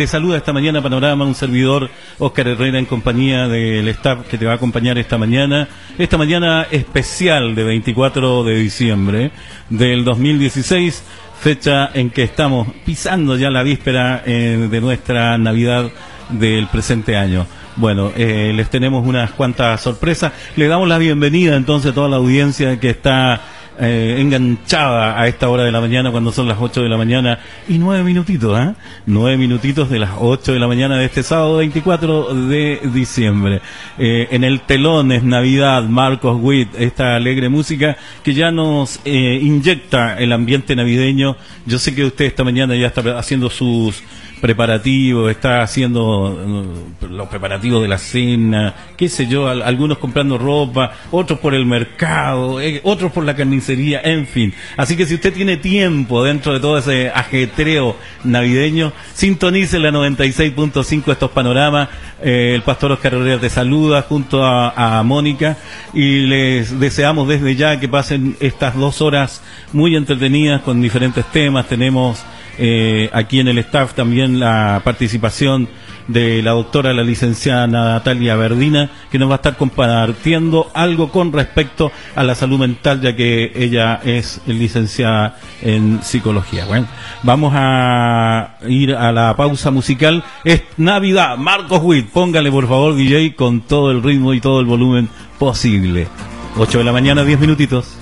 te saluda esta mañana Panorama, un servidor, Oscar Herrera, en compañía del staff que te va a acompañar esta mañana. Esta mañana especial de 24 de diciembre del 2016, fecha en que estamos pisando ya la víspera eh, de nuestra Navidad del presente año. Bueno, eh, les tenemos unas cuantas sorpresas. Le damos la bienvenida entonces a toda la audiencia que está eh, enganchada a esta hora de la mañana cuando son las 8 de la mañana y nueve minutitos, ¿eh? Minutitos de las 8 de la mañana de este sábado 24 de diciembre. Eh, en el telón es Navidad, Marcos Witt, esta alegre música que ya nos eh, inyecta el ambiente navideño. Yo sé que usted esta mañana ya está haciendo sus preparativo, está haciendo uh, los preparativos de la cena, qué sé yo, algunos comprando ropa, otros por el mercado, eh, otros por la carnicería, en fin. Así que si usted tiene tiempo dentro de todo ese ajetreo navideño, sintonice la 96.5 estos panoramas. Eh, el pastor Oscar Herrera te saluda junto a, a Mónica y les deseamos desde ya que pasen estas dos horas muy entretenidas con diferentes temas. Tenemos eh, aquí en el staff también la participación de la doctora, la licenciada Natalia Verdina, que nos va a estar compartiendo algo con respecto a la salud mental, ya que ella es licenciada en psicología. Bueno, vamos a ir a la pausa musical. Es Navidad, Marcos Witt, póngale por favor, DJ, con todo el ritmo y todo el volumen posible. 8 de la mañana, 10 minutitos.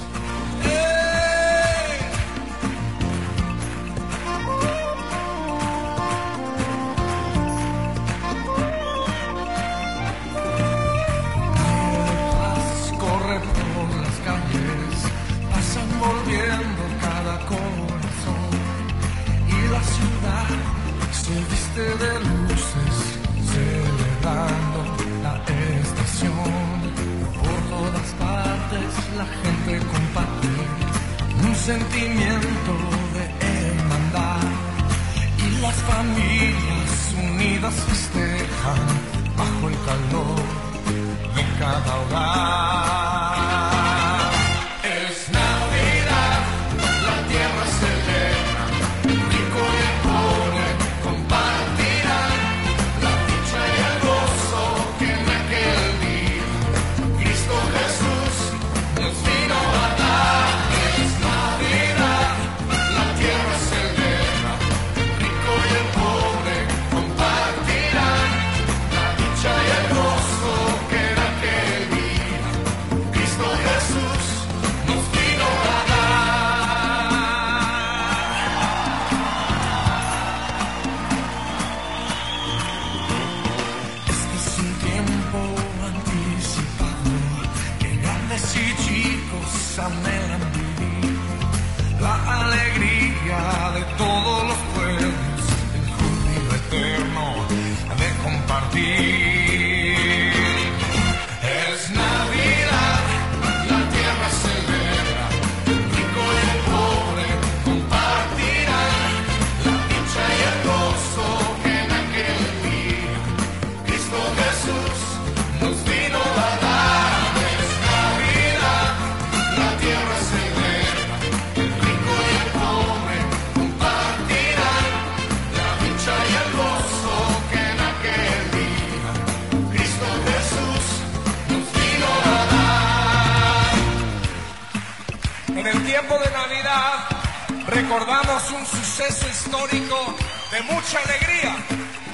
recordamos un suceso histórico de mucha alegría.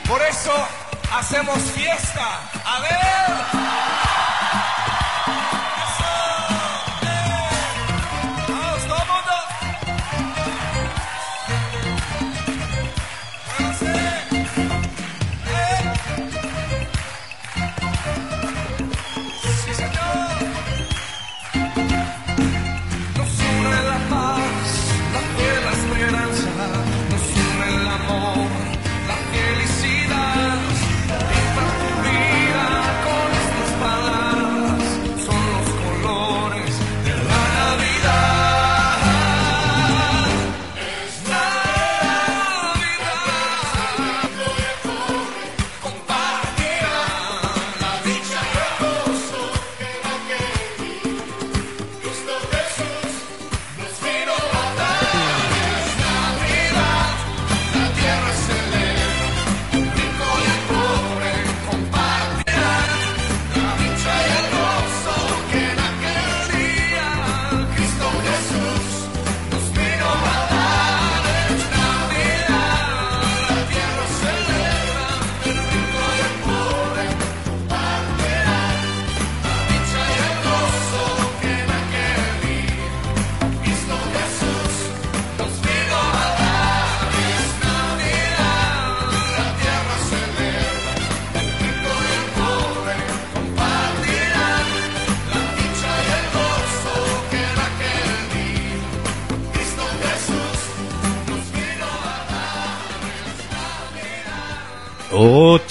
Por eso hacemos fiesta. ¡A ver!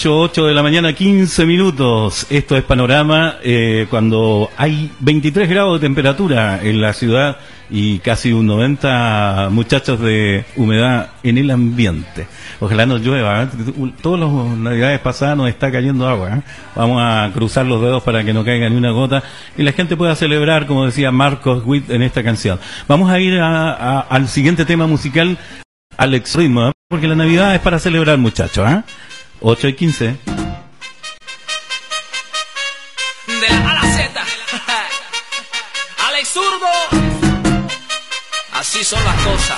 8, 8 de la mañana, 15 minutos. Esto es Panorama eh, cuando hay 23 grados de temperatura en la ciudad y casi un 90 muchachos de humedad en el ambiente. Ojalá no llueva. ¿eh? Todas las navidades pasadas nos está cayendo agua. ¿eh? Vamos a cruzar los dedos para que no caiga ni una gota y la gente pueda celebrar, como decía Marcos Witt en esta canción. Vamos a ir al siguiente tema musical, Alex Ritmo, porque la Navidad es para celebrar, muchachos. ¿eh? 8 y 15. De la A la Z. Alex Zurdo. Así son las cosas.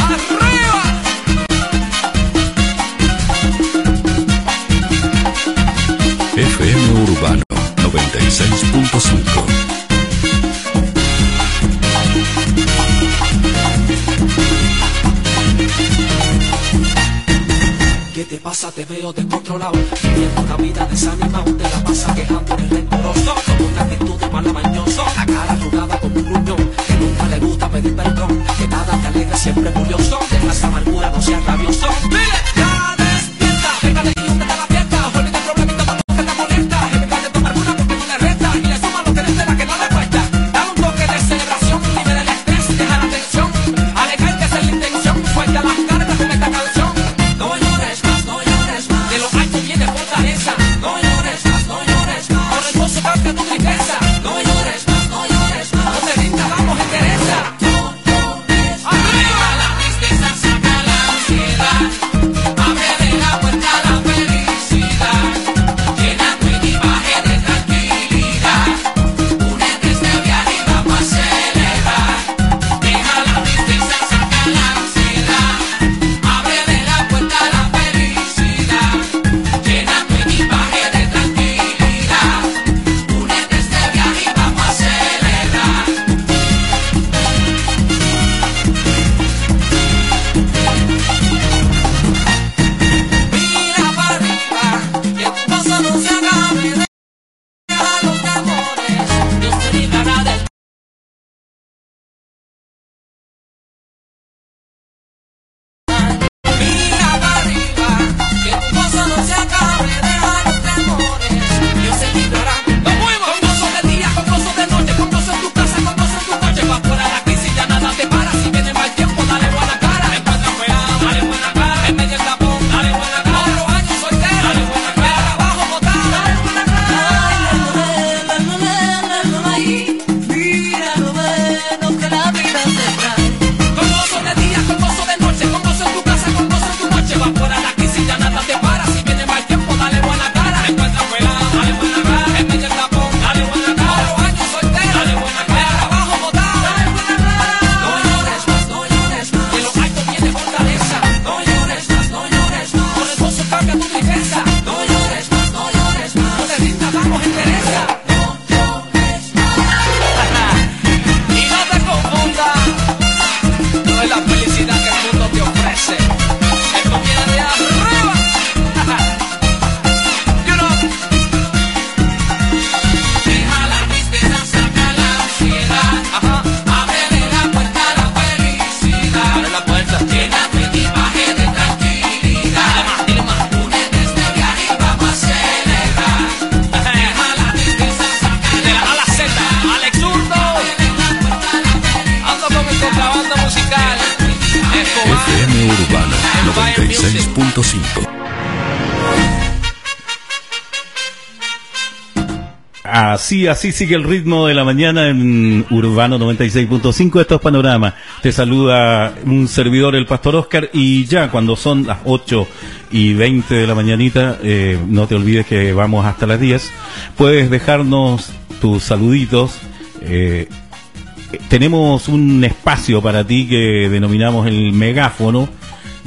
¡Arriba! FM Urbano 96.5 ¿Qué te pasa? Te veo descontrolado Viviendo una vida desanimado Te la pasa quejando en el rencoroso Con una actitud de malamañoso La cara arrugada como un gruñón Que nunca le gusta pedir perdón Que nada te alegra siempre curioso esa amargura, no seas rabioso Así, sigue el ritmo de la mañana en Urbano 96.5. Esto es Panorama. Te saluda un servidor, el Pastor Oscar, y ya cuando son las 8 y 20 de la mañanita, eh, no te olvides que vamos hasta las 10. Puedes dejarnos tus saluditos. Eh, tenemos un espacio para ti que denominamos el megáfono,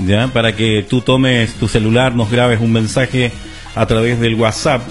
ya, para que tú tomes tu celular, nos grabes un mensaje a través del WhatsApp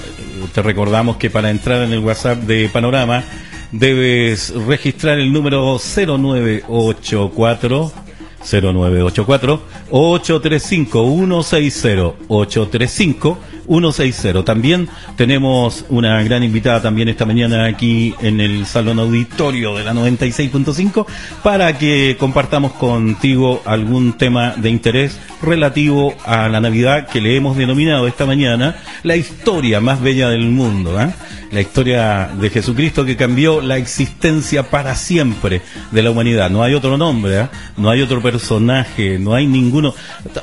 te recordamos que para entrar en el WhatsApp de Panorama debes registrar el número 0984 0984 835 160 835 160. También tenemos una gran invitada también esta mañana aquí en el Salón Auditorio de la 96.5 para que compartamos contigo algún tema de interés relativo a la Navidad que le hemos denominado esta mañana la historia más bella del mundo. ¿eh? La historia de Jesucristo que cambió la existencia para siempre de la humanidad. No hay otro nombre, ¿eh? no hay otro personaje, no hay ninguno.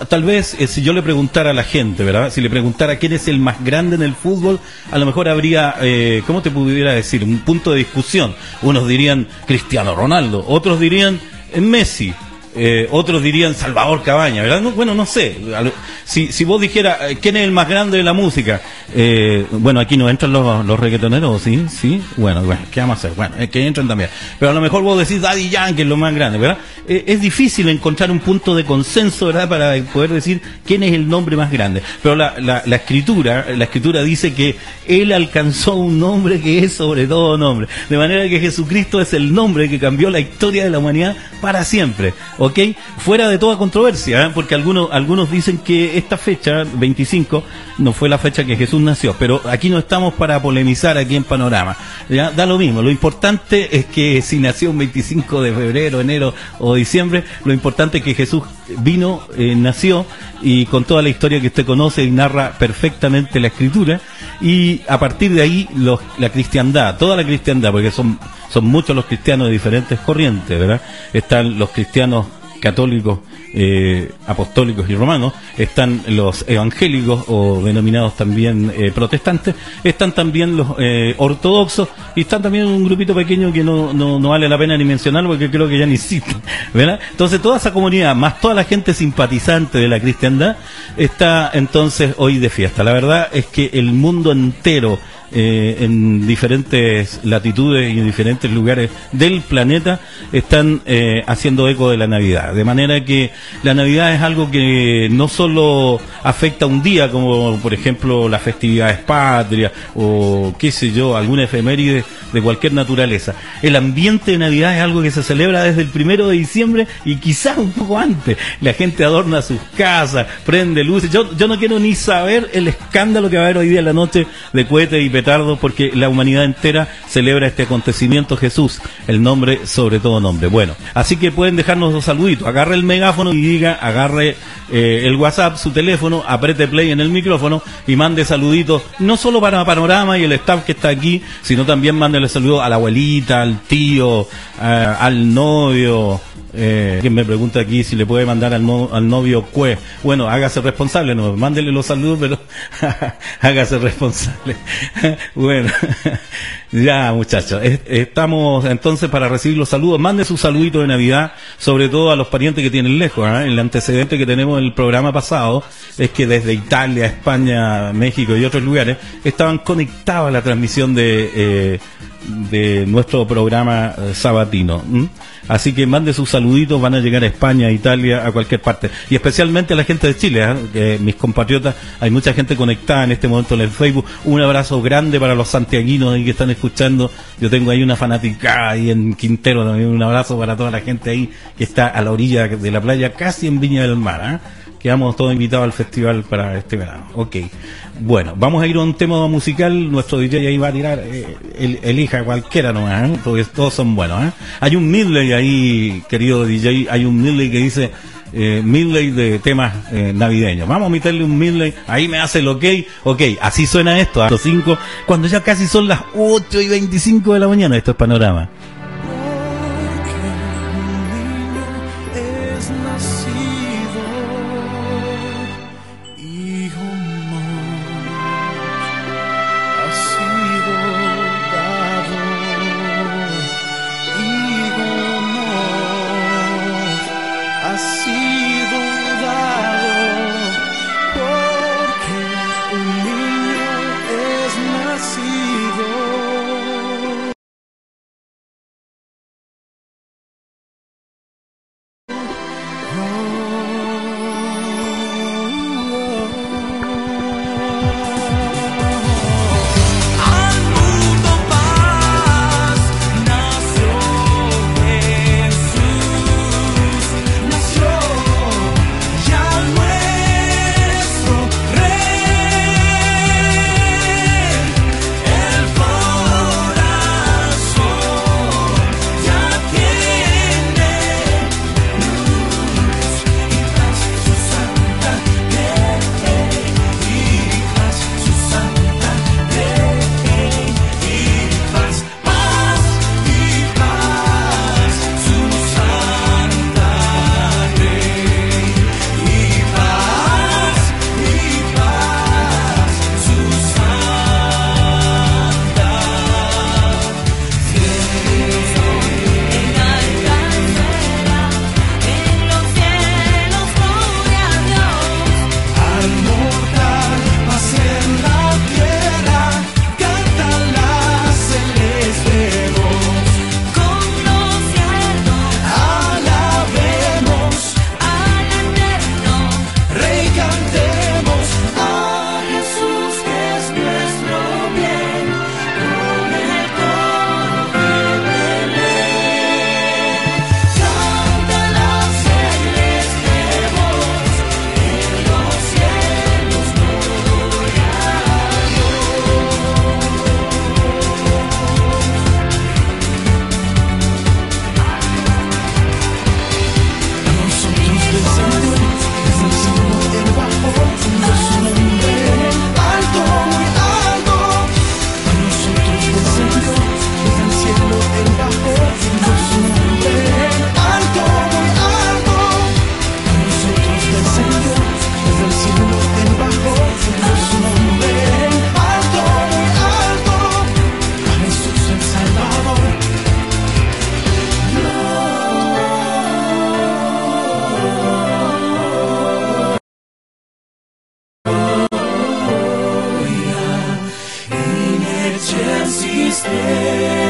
Tal vez eh, si yo le preguntara a la gente, ¿verdad? Si le preguntara quién es el más grande en el fútbol, a lo mejor habría, eh, ¿cómo te pudiera decir? Un punto de discusión. Unos dirían Cristiano Ronaldo, otros dirían Messi, eh, otros dirían Salvador Cabaña, ¿verdad? bueno, no sé. Si, si vos dijeras, eh, ¿quién es el más grande de la música? Eh, bueno, aquí no entran los, los reggaetoneros, ¿sí? ¿Sí? Bueno, bueno, ¿qué vamos a hacer? Bueno, es que entran también. Pero a lo mejor vos decís Daddy Yankee es lo más grande, ¿verdad? es difícil encontrar un punto de consenso, ¿verdad? Para poder decir quién es el nombre más grande. Pero la, la, la escritura, la escritura dice que él alcanzó un nombre que es sobre todo nombre. De manera que Jesucristo es el nombre que cambió la historia de la humanidad para siempre. ¿Ok? Fuera de toda controversia, ¿eh? porque algunos, algunos dicen que esta fecha, 25, no fue la fecha que Jesús nació, pero aquí no estamos para polemizar aquí en Panorama. Da lo mismo, lo importante es que si nació un 25 de febrero, enero o diciembre, lo importante es que Jesús vino, eh, nació y con toda la historia que usted conoce y narra perfectamente la escritura y a partir de ahí la cristiandad, toda la cristiandad, porque son, son muchos los cristianos de diferentes corrientes, ¿verdad? Están los cristianos católicos, eh, apostólicos y romanos, están los evangélicos o denominados también eh, protestantes, están también los eh, ortodoxos y están también un grupito pequeño que no, no, vale la pena ni mencionar porque creo que ya ni existen, ¿verdad? Entonces toda esa comunidad, más toda la gente simpatizante de la cristiandad, está entonces hoy de fiesta. La verdad es que el mundo entero eh, en diferentes latitudes y en diferentes lugares del planeta están eh, haciendo eco de la Navidad. De manera que la Navidad es algo que no solo afecta un día, como por ejemplo las festividades patrias o qué sé yo, alguna efeméride de cualquier naturaleza. El ambiente de Navidad es algo que se celebra desde el primero de diciembre y quizás un poco antes. La gente adorna sus casas, prende luces. Yo, yo no quiero ni saber el escándalo que va a haber hoy día en la noche de cohetes y petardos porque la humanidad entera celebra este acontecimiento Jesús, el nombre sobre todo nombre. Bueno, así que pueden dejarnos los saluditos. Agarre el megáfono y diga, agarre eh, el WhatsApp, su teléfono, apriete play en el micrófono y mande saluditos, no solo para Panorama y el staff que está aquí, sino también mándele saludos a la abuelita, al tío, al novio. Eh, quien me pregunta aquí si le puede mandar al, al novio cue. Bueno, hágase responsable, no, mándele los saludos, pero hágase responsable. bueno, ya muchachos, estamos entonces para recibir los saludos. Mande su saludito de Navidad, sobre todo a los parientes que tienen lejos. ¿eh? El antecedente que tenemos en el programa pasado es que desde Italia, España, México y otros lugares estaban conectados a la transmisión de... Eh, de nuestro programa eh, sabatino. Así que mande sus saluditos, van a llegar a España, a Italia, a cualquier parte. Y especialmente a la gente de Chile, ¿eh? mis compatriotas, hay mucha gente conectada en este momento en el Facebook. Un abrazo grande para los santiaguinos ahí que están escuchando. Yo tengo ahí una fanática ahí en Quintero también. Un abrazo para toda la gente ahí que está a la orilla de la playa, casi en Viña del Mar. ¿eh? Quedamos todos invitados al festival para este verano. Ok. Bueno, vamos a ir a un tema musical. Nuestro DJ ahí va a tirar, eh, elija cualquiera nomás, ¿eh? todos son buenos. ¿eh? Hay un midley ahí, querido DJ, hay un midley que dice eh, midley de temas navideños. Vamos a meterle un midley, ahí me hace el ok, ok, así suena esto, a los 5, cuando ya casi son las 8 y 25 de la mañana, esto es Panorama. his stay.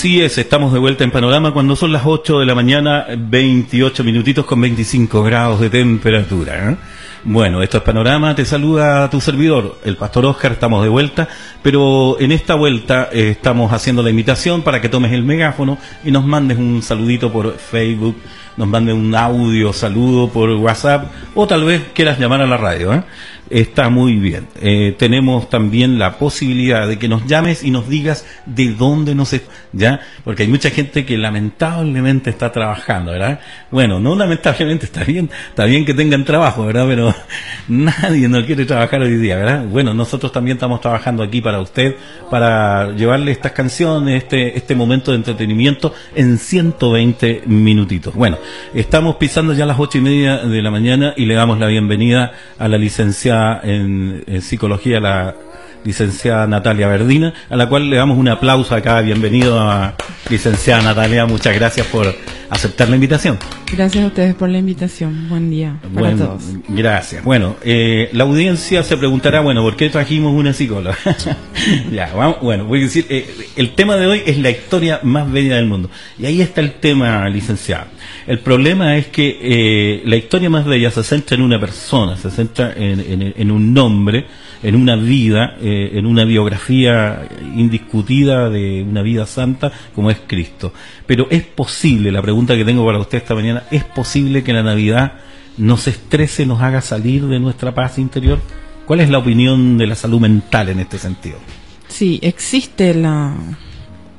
Así es, estamos de vuelta en Panorama cuando son las 8 de la mañana, 28 minutitos con 25 grados de temperatura. ¿eh? Bueno, esto es Panorama, te saluda tu servidor, el Pastor Oscar, estamos de vuelta, pero en esta vuelta eh, estamos haciendo la invitación para que tomes el megáfono y nos mandes un saludito por Facebook, nos mandes un audio, saludo por WhatsApp o tal vez quieras llamar a la radio. ¿eh? Está muy bien. Eh, tenemos también la posibilidad de que nos llames y nos digas de dónde nos ya, porque hay mucha gente que lamentablemente está trabajando, ¿verdad? Bueno, no lamentablemente está bien, está bien que tengan trabajo, ¿verdad? Pero nadie no quiere trabajar hoy día, ¿verdad? Bueno, nosotros también estamos trabajando aquí para usted, para llevarle estas canciones, este este momento de entretenimiento en 120 minutitos. Bueno, estamos pisando ya las ocho y media de la mañana y le damos la bienvenida a la licenciada en, psicología, la licenciada Natalia Verdina, a la cual le damos un aplauso acá. Bienvenido a licenciada Natalia, muchas gracias por aceptar la invitación. Gracias a ustedes por la invitación. Buen día para todos. Gracias. Bueno, eh, la audiencia se preguntará, bueno, ¿por qué trajimos una psicóloga? ya, bueno, voy a decir, eh, el tema de hoy es la historia más bella del mundo. Y ahí está el tema, licenciada. El problema es que eh, la historia más bella se centra en una persona, se centra en, un nombre, en una vida, eh, en una biografía indiscutida de una vida santa como es Cristo. Pero es posible, la pregunta que tengo para usted esta mañana, ¿es posible que la Navidad nos estrese, nos haga salir de nuestra paz interior? ¿Cuál es la opinión de la salud mental en este sentido? Sí, existe la,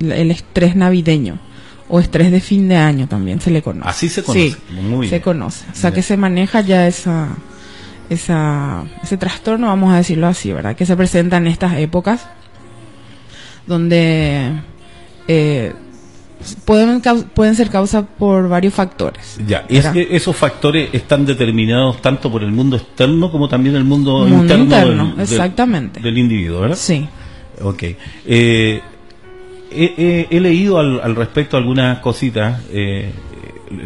el estrés navideño o estrés de fin de año también se le conoce. Así se conoce. Sí, se conoce. O sea que se maneja ya esa, esa, ese trastorno, vamos a decirlo así, ¿verdad? Que se presenta en estas épocas donde eh, pueden, pueden ser causa por varios factores. Ya, es que esos factores están determinados tanto por el mundo externo como también el mundo, interno, exactamente. Del, individuo, ¿verdad? Sí. Ok. Eh, he, leído al, respecto algunas cositas. Eh,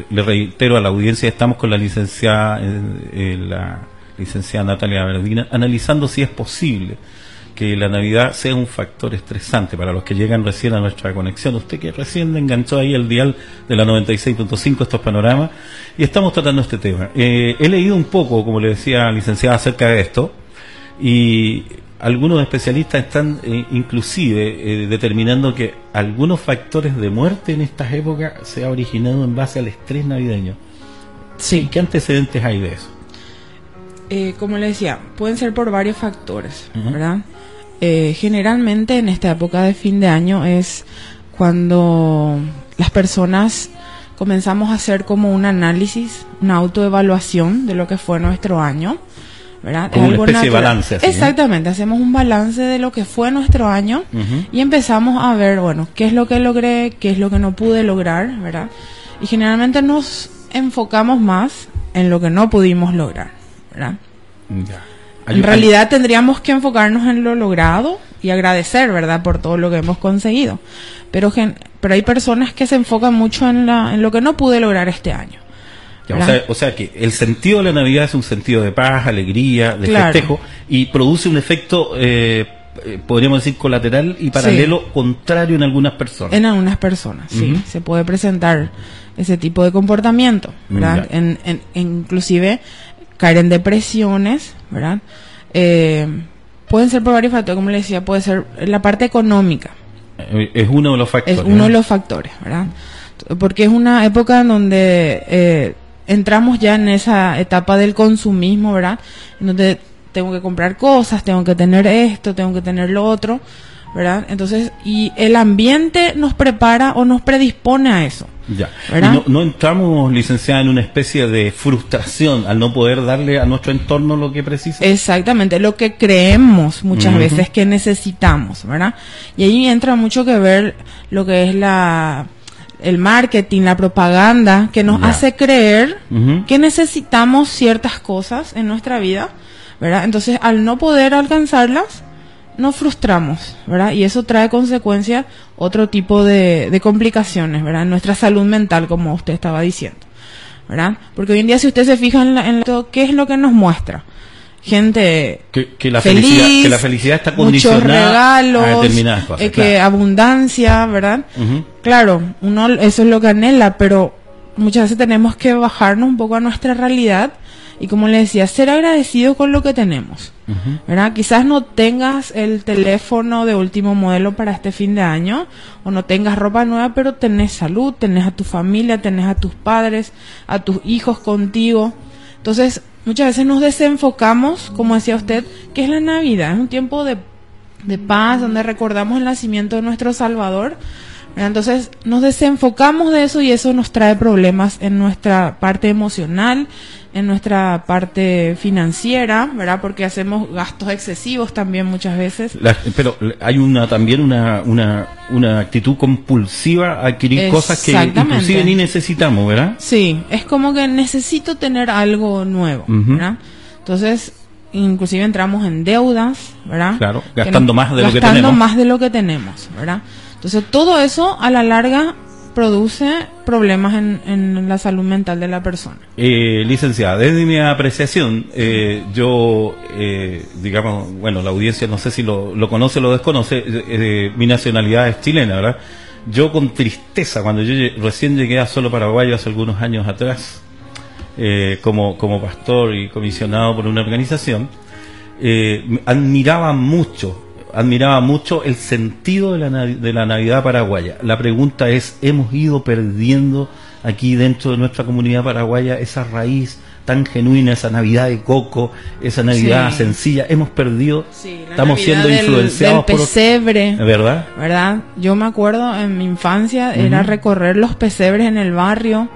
le reitero a la audiencia, estamos con la licenciada, eh, eh, la licenciada Natalia Verdina, analizando si es posible que la Navidad sea un factor estresante para los que llegan recién a nuestra conexión. Usted que recién enganchó ahí el dial de la 96.5, estos panoramas, y estamos tratando este tema. he leído un poco, como le decía licenciada, acerca de esto, y algunos especialistas están eh, inclusive eh, determinando que algunos factores de muerte en estas épocas se ha originado en base al estrés navideño. Sí. ¿Qué antecedentes hay de eso? Eh, como le decía, pueden ser por varios factores, ¿verdad? generalmente en esta época de fin de año es cuando las personas comenzamos a hacer como un análisis, una autoevaluación de lo que fue nuestro año como una especie de balance. Exactamente, hacemos un balance de lo que fue nuestro año y empezamos a ver, bueno, qué es lo que logré, qué es lo que no pude lograr, ¿verdad? Y generalmente nos enfocamos más en lo que no pudimos lograr, ¿verdad? en realidad tendríamos que enfocarnos en lo logrado y agradecer, ¿verdad?, por todo lo que hemos conseguido. Pero, pero hay personas que se enfocan mucho en, la, en lo que no pude lograr este año o, sea, que el sentido de la Navidad es un sentido de paz, alegría, de festejo y produce un efecto, eh, eh, podríamos decir, colateral y paralelo contrario en algunas personas. En algunas personas, sí. Se puede presentar ese tipo de comportamiento, ¿verdad? En, en, inclusive caer en depresiones, ¿verdad? Eh, pueden ser por varios factores, como le decía, puede ser la parte económica. Es uno de los factores. Es uno de los factores, ¿verdad? Porque es una época en donde eh, entramos ya en esa etapa del consumismo, ¿verdad? En donde tengo que comprar cosas, tengo que tener esto, tengo que tener lo otro, ¿verdad? Entonces, y el ambiente nos prepara o nos predispone a eso. Ya. No, no, entramos, licenciada, en una especie de frustración al no poder darle a nuestro entorno lo que precisa. Exactamente, lo que creemos muchas veces que necesitamos, ¿verdad? Y ahí entra mucho que ver lo que es la el marketing, la propaganda, que nos hace creer que necesitamos ciertas cosas en nuestra vida, ¿verdad? Entonces, al no poder alcanzarlas, nos frustramos, ¿verdad? Y eso trae consecuencias, otro tipo de, complicaciones, ¿verdad? En nuestra salud mental, como usted estaba diciendo, ¿verdad? Porque hoy en día, si usted se fija en, la, en ¿qué es lo que nos muestra? Gente Que, que la feliz, felicidad, que la felicidad está condicionada regalos, a determinadas cosas. eh, que claro. abundancia, ¿verdad? Claro, uno eso es lo que anhela, pero muchas veces tenemos que bajarnos un poco a nuestra realidad y como le decía, ser agradecido con lo que tenemos. ¿verdad? Quizás no tengas el teléfono de último modelo para este fin de año o no tengas ropa nueva, pero tenés salud, tenés a tu familia, tenés a tus padres, a tus hijos contigo. Entonces, muchas veces nos desenfocamos, como decía usted, que es la Navidad, es un tiempo de, de paz donde recordamos el nacimiento de nuestro Salvador. Entonces nos desenfocamos de eso y eso nos trae problemas en nuestra parte emocional, en nuestra parte financiera, ¿verdad? Porque hacemos gastos excesivos también muchas veces. La- pero hay una también una, una, una actitud compulsiva a adquirir cosas que inclusive ni necesitamos, ¿verdad? Sí, es como que necesito tener algo nuevo. ¿verdad? Entonces, inclusive entramos en deudas, ¿verdad? Claro, gastando más de lo que gastando tenemos. más de lo que tenemos, ¿verdad? Entonces, todo eso a la larga produce problemas en, en la salud mental de la persona. Eh, licenciada, desde mi apreciación, eh, yo, eh, digamos, bueno, la audiencia no sé si lo, conoce o lo desconoce, eh, eh, mi nacionalidad es chilena, ¿verdad? Yo con tristeza, cuando yo recién llegué a Solo Paraguayo hace algunos años atrás, eh, como, como pastor y comisionado por una organización, admiraba mucho, admiraba mucho el sentido de la, de la Navidad paraguaya. La pregunta es, ¿hemos ido perdiendo aquí dentro de nuestra comunidad paraguaya esa raíz tan genuina, esa Navidad de coco, esa Navidad Sí. sencilla? Hemos perdido, Sí, la estamos Navidad siendo del- influenciados del por... pesebre. ¿Verdad? ¿verdad? Yo me acuerdo en mi infancia era recorrer los pesebres en el barrio,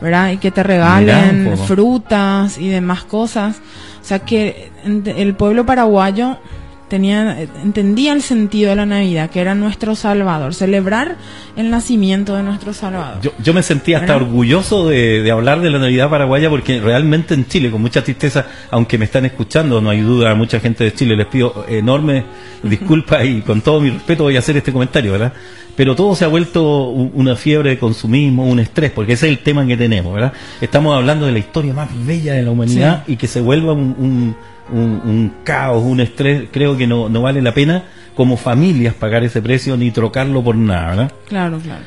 ¿verdad? Y que te regalen Mirá frutas y demás cosas. O sea que el pueblo paraguayo tenía entendía el sentido de la Navidad, que era nuestro Salvador, celebrar el nacimiento de nuestro Salvador. Yo, yo me sentía hasta orgulloso de, de hablar de la Navidad paraguaya porque realmente en Chile, con mucha tristeza, aunque me están escuchando, no hay duda, mucha gente de Chile, les pido enormes disculpas y con todo mi respeto voy a hacer este comentario, ¿verdad? Pero todo se ha vuelto una fiebre de consumismo, un estrés, porque ese es el tema que tenemos, ¿verdad? Estamos hablando de la historia más bella de la humanidad y que se vuelva un, un, un- un caos, un estrés, creo que no, no vale la pena como familias pagar ese precio ni trocarlo por nada, ¿verdad? Claro, claro.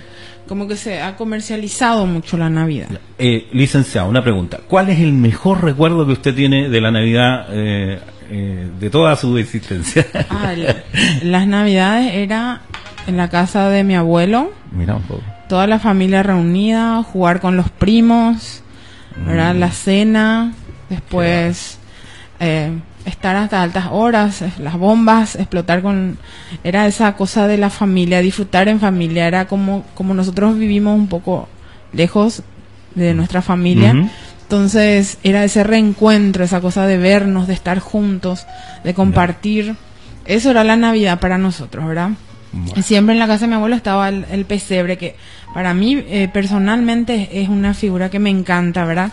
Como que se ha comercializado mucho la Navidad. Eh, licenciado, una pregunta. ¿Cuál es el mejor recuerdo que usted tiene de la Navidad eh, eh, de toda su existencia? Ah, las Navidades era en la casa de mi abuelo, Mira un poco. toda la familia reunida, jugar con los primos, ¿verdad? La cena, después eh, estar hasta altas horas, eh, las bombas, explotar con... Era esa cosa de la familia, disfrutar en familia, era como, como nosotros vivimos un poco lejos de nuestra familia. Entonces era ese reencuentro, esa cosa de vernos, de estar juntos, de compartir. Eso era la Navidad para nosotros, ¿verdad? Bueno. Y Siempre en la casa de mi abuelo estaba el, el pesebre, que para mí eh, personalmente es una figura que me encanta, ¿verdad?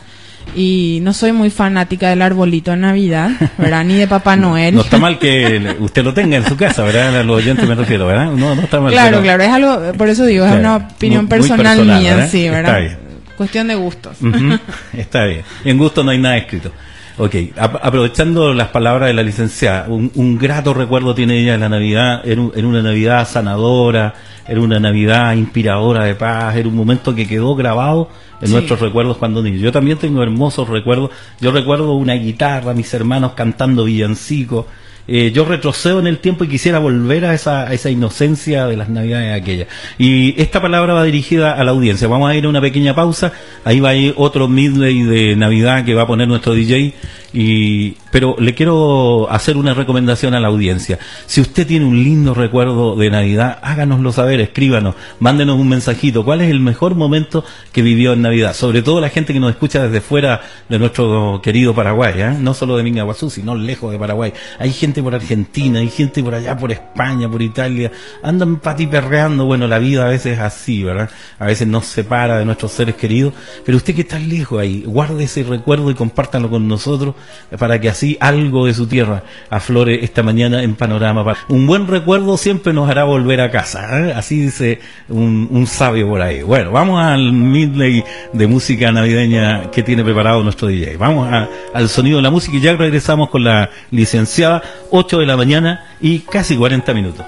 Y no soy muy fanática del arbolito de Navidad, ¿verdad? Ni de Papá Noel. No está mal que usted lo tenga en su casa, ¿verdad? A los oyentes me refiero, ¿verdad? No, no está mal. Claro, pero- claro, es algo, por eso digo, es Claro, una opinión muy- muy personal, mía, ¿verdad? sí, Está ¿verdad? bien. Cuestión de gustos. Está bien. En gusto no hay nada escrito. Ok, ap- aprovechando las palabras de la licenciada, un, un grato recuerdo tiene ella de la Navidad, era, un- era una Navidad sanadora, era una Navidad inspiradora de paz, era un momento que quedó grabado en Sí. nuestros recuerdos cuando niños. Yo también tengo hermosos recuerdos, yo recuerdo una guitarra, mis hermanos cantando villancicos, eh, yo retrocedo en el tiempo y quisiera volver a esa, esa inocencia de las navidades aquellas. Y esta palabra va dirigida a la audiencia. Vamos a ir a una pequeña pausa. Ahí va a ir otro midley de Navidad que va a poner nuestro DJ. Y, pero le quiero hacer una recomendación a la audiencia. Si usted tiene un lindo recuerdo de Navidad, háganoslo saber, escríbanos, mándenos un mensajito. ¿Cuál es el mejor momento que vivió en Navidad? Sobre todo la gente que nos escucha desde fuera de nuestro querido Paraguay, ¿eh? no solo de Mingaguazú, sino lejos de Paraguay. Hay gente por Argentina, hay gente por allá, por España, por Italia, andan patiperreando, bueno, la vida a veces es así, ¿verdad? A veces nos separa de nuestros seres queridos, pero usted que está lejos ahí, guarde ese recuerdo y compártanlo con nosotros para que así algo de su tierra aflore esta mañana en Panorama. Un buen recuerdo siempre nos hará volver a casa, ¿eh? así dice un sabio por ahí. Bueno, vamos al midley de música navideña que tiene preparado nuestro DJ. Vamos al sonido de la música y ya regresamos con la licenciada, 8 de la mañana y casi 40 minutos.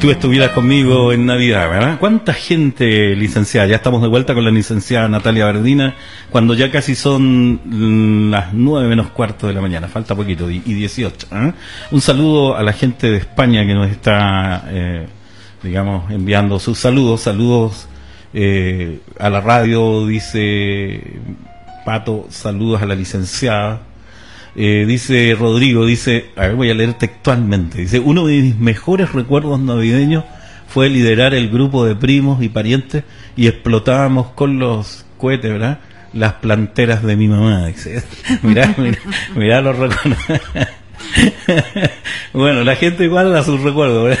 Tú estuvieras conmigo en Navidad, ¿verdad? ¿Cuánta gente licenciada? Ya estamos de vuelta con la licenciada Natalia Verdina, cuando ya casi son las nueve menos cuarto de la mañana, falta poquito, y dieciocho. ¿eh? Un saludo a la gente de España que nos está, eh, digamos, enviando sus saludos, saludos eh, a la radio, dice Pato, saludos a la licenciada. Eh, dice Rodrigo, dice, a ver, voy a leer textualmente, dice, uno de mis mejores recuerdos navideños fue liderar el grupo de primos y parientes y explotábamos con los cohetes, ¿verdad? Las planteras de mi mamá, dice. mirá, mirá, mirá los recuerdos. bueno, la gente guarda sus recuerdos.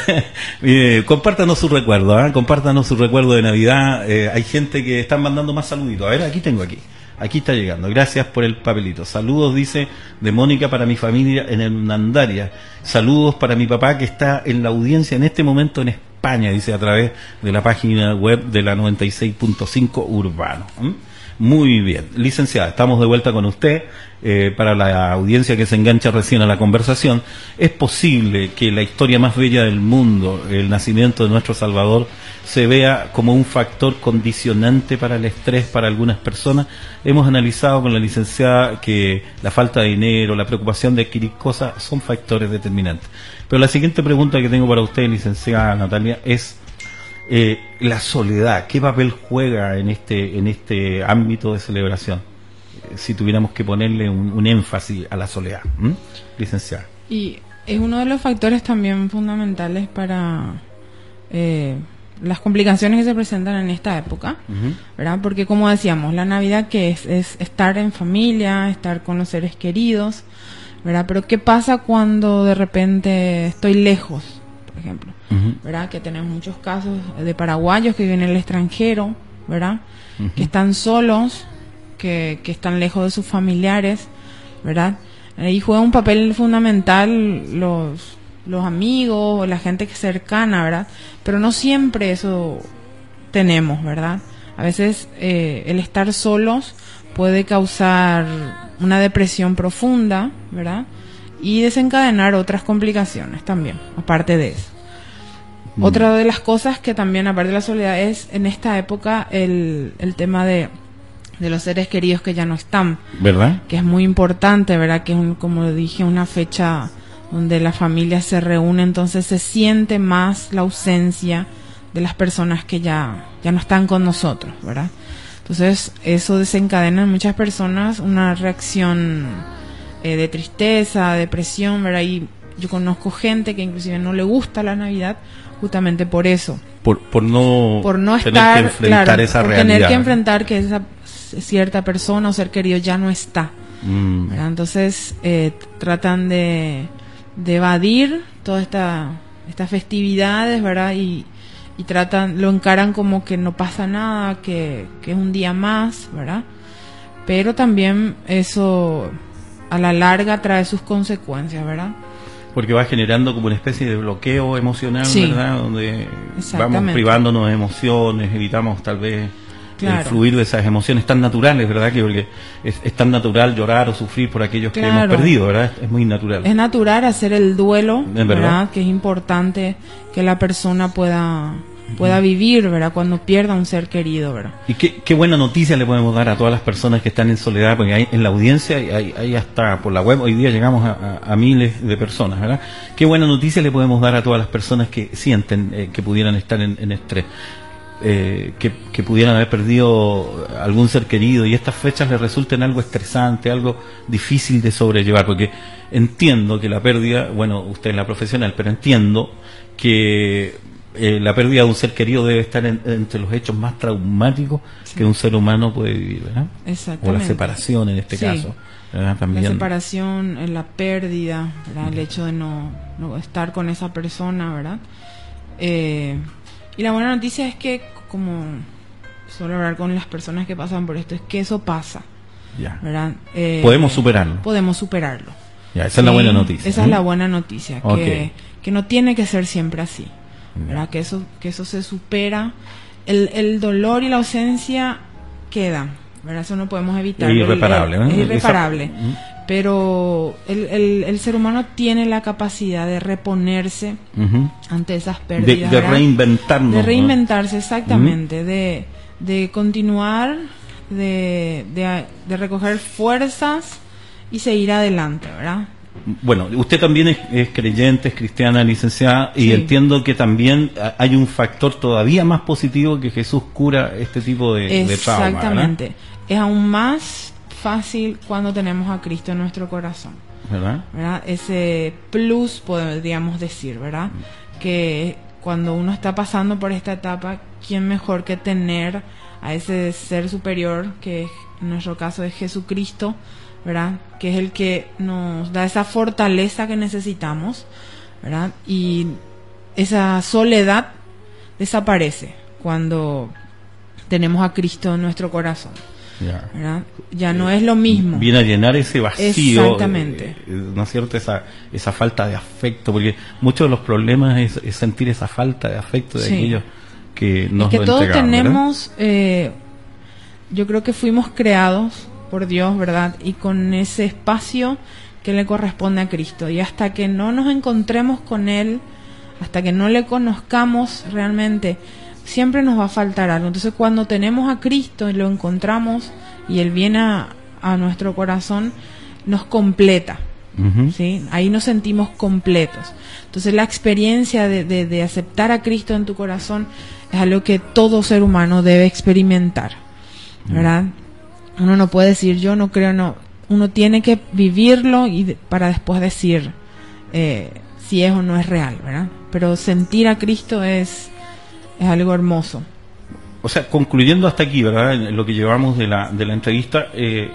compártanos su recuerdo, ¿eh? compártanos su recuerdo de Navidad. Eh, hay gente que están mandando más saluditos. A ver, aquí tengo aquí. Aquí está llegando. Gracias por el papelito. Saludos, dice, de Mónica para mi familia en el Nandaria. Saludos para mi papá que está en la audiencia en este momento en España, dice a través de la página web de la 96.5 Urbano. Muy bien. Licenciada, estamos de vuelta con usted. Eh, para la audiencia que se engancha recién a la conversación, es posible que la historia más bella del mundo, el nacimiento de nuestro Salvador, se vea como un factor condicionante para el estrés para algunas personas. Hemos analizado con la licenciada que la falta de dinero, la preocupación de adquirir cosas son factores determinantes. Pero la siguiente pregunta que tengo para usted, licenciada Natalia, es eh, la soledad. ¿Qué papel juega en este, en este ámbito de celebración? si tuviéramos que ponerle un, énfasis a la soledad. Licenciada. Y es uno de los factores también fundamentales para eh, las complicaciones que se presentan en esta época, ¿verdad? Porque como decíamos, la Navidad que es, es estar en familia, estar con los seres queridos, ¿verdad? Pero ¿qué pasa cuando de repente estoy lejos, por ejemplo? ¿Verdad? Que tenemos muchos casos de paraguayos que viven en el extranjero, ¿verdad? Que están solos, que, están lejos de sus familiares, ¿verdad? Ahí juega un papel fundamental los, los amigos, la gente que es cercana, ¿verdad? Pero no siempre eso tenemos, ¿verdad? A veces eh, el estar solos puede causar una depresión profunda, ¿verdad? Y desencadenar otras complicaciones también, aparte de eso. Mm. Otra de las cosas que también, aparte de la soledad, es en esta época el, el tema de de los seres queridos que ya no están. ¿Verdad? Que es muy importante, ¿verdad? Que es, como dije, una fecha donde la familia se reúne, entonces se siente más la ausencia de las personas que ya, ya no están con nosotros, ¿verdad? Entonces eso desencadena en muchas personas una reacción eh, de tristeza, depresión, ¿verdad? Y yo conozco gente que inclusive no le gusta la Navidad justamente por eso. Por, por no, por no tener estar, que enfrentar esa por tener que enfrentar que esa cierta persona o ser querido ya no está. Mm. Entonces eh, tratan de, evadir todas esta, estas festividades, ¿verdad? Y, y, tratan, lo encaran como que no pasa nada, que, que es un día más, ¿verdad? Pero también eso a la larga trae sus consecuencias, ¿verdad? Porque va generando como una especie de bloqueo emocional, ¿verdad? Donde vamos privándonos de emociones, evitamos tal vez el fluir de esas emociones tan naturales, ¿verdad? Que porque es, tan natural llorar o sufrir por aquellos que hemos perdido, ¿verdad? Es muy natural. Es natural hacer el duelo, ¿verdad? Que es importante que la persona pueda pueda vivir, ¿verdad? Cuando pierda un ser querido, ¿verdad? Y qué, buena noticia le podemos dar a todas las personas que están en soledad, porque hay, en la audiencia, hay, hasta por la web, hoy día llegamos a, miles de personas, ¿verdad? Qué buena noticia le podemos dar a todas las personas que sienten eh, que pudieran estar en estrés. Eh, que, pudieran haber perdido algún ser querido y estas fechas les resulten algo estresante, algo difícil de sobrellevar, porque entiendo que la pérdida, bueno, usted es la profesional, pero entiendo que eh, la pérdida de un ser querido debe estar entre los hechos más traumáticos que un ser humano puede vivir, ¿verdad? O la separación en este caso. También. La separación, la pérdida, el hecho de no, no, estar con esa persona, ¿verdad? Eh, y la buena noticia es que, como suelo hablar con las personas que pasan por esto, es que eso pasa. Ya. Eh, podemos superarlo. Podemos superarlo. Ya, esa es la buena noticia. Esa es la buena noticia, que, que no tiene que ser siempre así. ¿Verdad? Que eso, que eso se supera. El, el dolor y la ausencia quedan. ¿verdad? Eso no podemos evitar. Es irreparable. Es irreparable pero el, el, ser humano tiene la capacidad de reponerse ante esas pérdidas. De, reinventarnos. De reinventarse, exactamente, de, de continuar, de, de, recoger fuerzas y seguir adelante, ¿verdad? Bueno, usted también es, creyente, es cristiana, licenciada, y entiendo que también hay un factor todavía más positivo que Jesús cura este tipo de, de trauma. Exactamente. Es aún más fácil cuando tenemos a Cristo en nuestro corazón. ¿Verdad? Ese plus, podríamos decir, ¿verdad? Que cuando uno está pasando por esta etapa, ¿quién mejor que tener a ese ser superior, que en nuestro caso es Jesucristo, ¿verdad? Que es el que nos da esa fortaleza que necesitamos, ¿verdad? Y esa soledad desaparece cuando tenemos a Cristo en nuestro corazón. Ya, no es lo mismo. Viene a llenar ese vacío. Exactamente. Eh, ¿No es cierto? Esa, esa falta de afecto, porque muchos de los problemas es, sentir esa falta de afecto de aquellos que nos es que todos tenemos, eh, yo creo que fuimos creados por Dios, ¿verdad? Y con ese espacio que le corresponde a Cristo. Y hasta que no nos encontremos con Él, hasta que no le conozcamos realmente, siempre nos va a faltar algo. Entonces cuando tenemos a Cristo y lo encontramos y Él viene a, a nuestro corazón, nos completa. ¿sí? Ahí nos sentimos completos. Entonces la experiencia de, de, aceptar a Cristo en tu corazón es algo que todo ser humano debe experimentar. ¿Verdad? Uno no puede decir yo no creo, no. Uno tiene que vivirlo y para después decir eh, si es o no es real, ¿verdad? Pero sentir a Cristo es, es algo hermoso. O sea, concluyendo hasta aquí, ¿verdad? Lo que llevamos de la, de la entrevista, eh,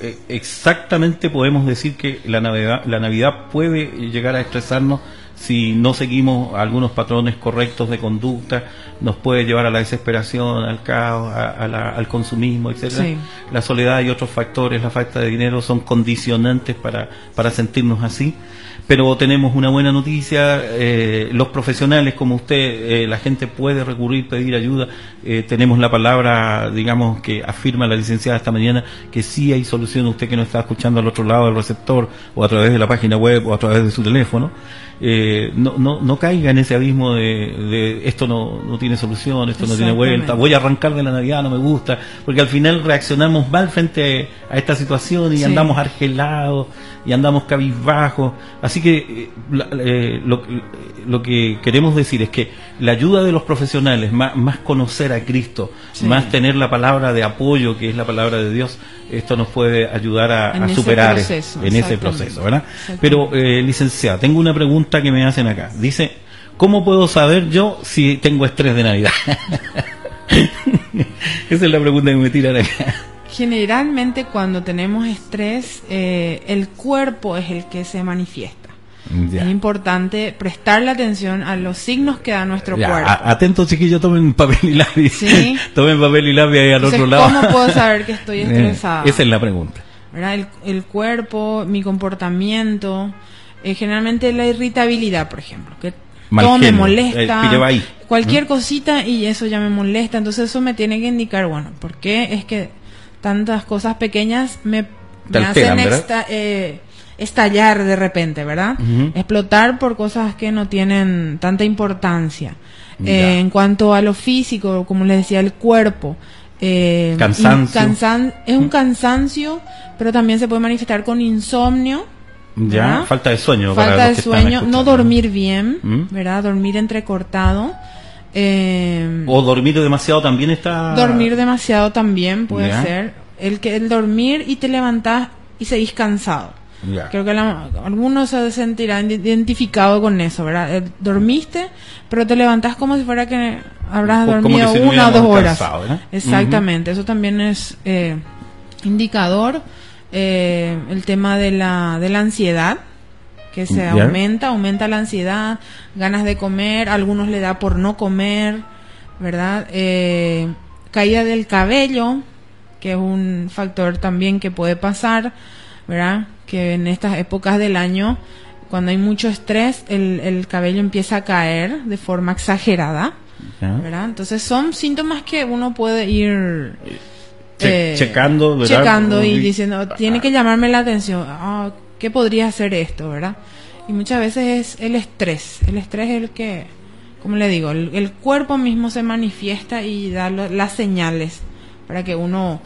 eh, exactamente podemos decir que la Navidad, la Navidad puede llegar a estresarnos si no seguimos algunos patrones correctos de conducta, nos puede llevar a la desesperación, al caos, al consumismo, etcétera. La soledad y otros factores, la falta de dinero, son condicionantes para, para sentirnos así. Pero tenemos una buena noticia, eh, los profesionales como usted, eh, la gente puede recurrir, pedir ayuda, eh, tenemos la palabra, digamos, que afirma la licenciada esta mañana, que sí hay solución, usted que no está escuchando al otro lado del receptor, o a través de la página web, o a través de su teléfono, eh, no, no, no caiga en ese abismo de, esto no, no, tiene solución, esto no tiene vuelta, voy a arrancar de la Navidad, no me gusta, porque al final reaccionamos mal frente a esta situación y andamos argelados y andamos cabizbajos. Así que eh, eh, lo, lo, que queremos decir es que la ayuda de los profesionales, más, más conocer a Cristo, más tener la palabra de apoyo que es la palabra de Dios, esto nos puede ayudar a, superar en ese proceso, ¿verdad? Pero, eh, licenciada, tengo una pregunta que me hacen acá. Dice, ¿cómo puedo saber yo si tengo estrés de Navidad? Esa es la pregunta que me tiran acá. Generalmente cuando tenemos estrés, eh, el cuerpo es el que se manifiesta. Es importante prestarle atención a los signos que da nuestro cuerpo. Atento, chiquillos, tomen papel y lápiz. ¿Sí? tomen papel y lápiz ahí al otro lado. ¿Cómo puedo saber que estoy eh, estresada? esa es la pregunta. El, el, cuerpo, mi comportamiento, eh, generalmente la irritabilidad, por ejemplo, que todo me molesta, eh, cualquier cosita y eso ya me molesta, entonces eso me tiene que indicar, bueno, ¿por qué es que tantas cosas pequeñas me, me hacen eh, estallar de repente, ¿verdad? Explotar por cosas que no tienen tanta importancia. Eh, en cuanto a lo físico, como les decía, el cuerpo. Eh, cansancio. es un cansancio, pero también se puede manifestar con insomnio. Ya, falta de sueño. Falta de sueño, no dormir bien, ¿Mm? ¿verdad? Dormir entrecortado. Eh, o dormir demasiado también está. Dormir demasiado también puede ser. El que el dormir y te levantas y seguís cansado. Creo que algunos se sentirán identificados con eso, ¿verdad? Eh, dormiste, pero te levantás como si fuera que habrás dormido una o dos horas. Exactamente, eso también es eh, indicador. Eh, el tema de la, de la ansiedad, que se aumenta, aumenta la ansiedad, ganas de comer, algunos le da por no comer, ¿verdad? caída del cabello, que es un factor también que puede pasar, ¿verdad? que en estas épocas del año, cuando hay mucho estrés, el, cabello empieza a caer de forma exagerada. ¿verdad? Entonces son síntomas que uno puede ir eh, checando, checando y diciendo, tiene que llamarme la atención, ah, ¿qué podría ser esto? ¿verdad? Y muchas veces es el estrés, el estrés es el que, como le digo, el, cuerpo mismo se manifiesta y da las señales para que uno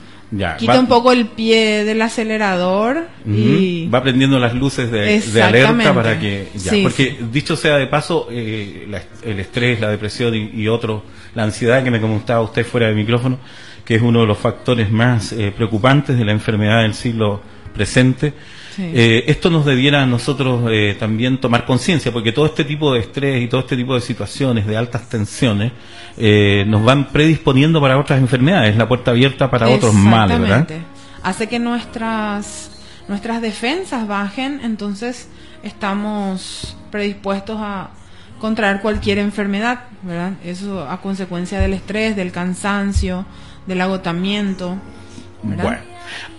Quita un poco el pie del acelerador y va prendiendo las luces de, alerta para que porque dicho sea de paso eh, el estrés, la depresión y, otro, la ansiedad que me comentaba usted fuera de micrófono, que es uno de los factores más eh, preocupantes de la enfermedad del siglo presente eh, esto nos debiera a nosotros eh, también tomar conciencia, porque todo este tipo de estrés y todo este tipo de situaciones de altas tensiones eh, nos van predisponiendo para otras enfermedades, la puerta abierta para otros males, ¿verdad? Hace que nuestras nuestras defensas bajen, entonces estamos predispuestos a contraer cualquier enfermedad, ¿verdad? Eso a consecuencia del estrés, del cansancio, del agotamiento, ¿verdad? Bueno.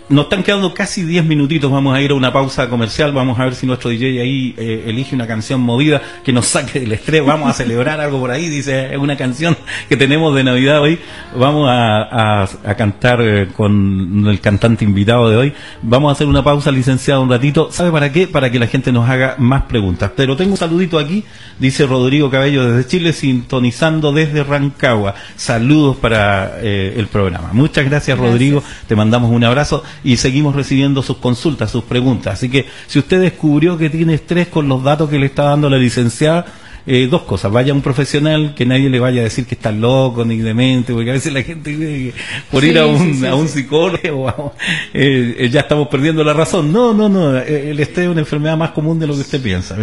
Nos están quedando casi 10 minutitos, vamos a ir a una pausa comercial, vamos a ver si nuestro DJ ahí eh, elige una canción movida que nos saque del estrés, vamos a celebrar algo por ahí, dice, es una canción que tenemos de Navidad hoy, vamos a, a, cantar eh, con el cantante invitado de hoy, vamos a hacer una pausa licenciado un ratito, ¿sabe para qué? Para que la gente nos haga más preguntas, pero tengo un saludito aquí, dice Rodrigo Cabello desde Chile, sintonizando desde Rancagua, saludos para eh, el programa, muchas gracias, Rodrigo, te mandamos un abrazo y seguimos recibiendo sus consultas, sus preguntas. Así que si usted descubrió que tiene estrés con los datos que le está dando la licenciada, eh, dos cosas, vaya un profesional, que nadie le vaya a decir que está loco ni demente, porque a veces la gente cree que por ir a un, a un psicólogo eh, eh, ya estamos perdiendo la razón. No, no, no, el estrés es una enfermedad más común de lo que usted piensa.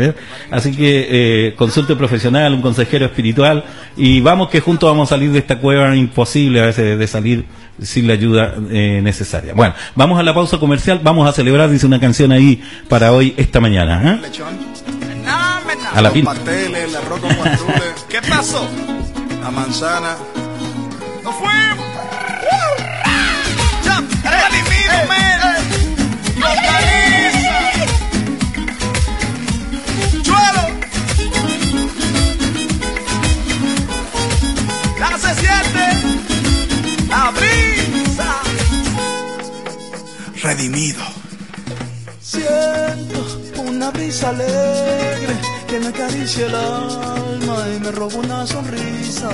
Así que consulte profesional, un consejero espiritual y vamos que juntos vamos a salir de esta cueva imposible a veces de salir sin la ayuda necesaria. Bueno, vamos a la pausa comercial, vamos a celebrar, dice una canción ahí para hoy, esta mañana. A la pinta. el arroz con guandules. ¿Qué pasó? La manzana. ¡Nos fuimos! ¡Ya! ¡Redimido, men! ¡Localiza! ¡Chuelo! ¡La se siente! ¡La brisa! Redimido. Siento una brisa alegre que me acaricia el alma y me roba una sonrisa.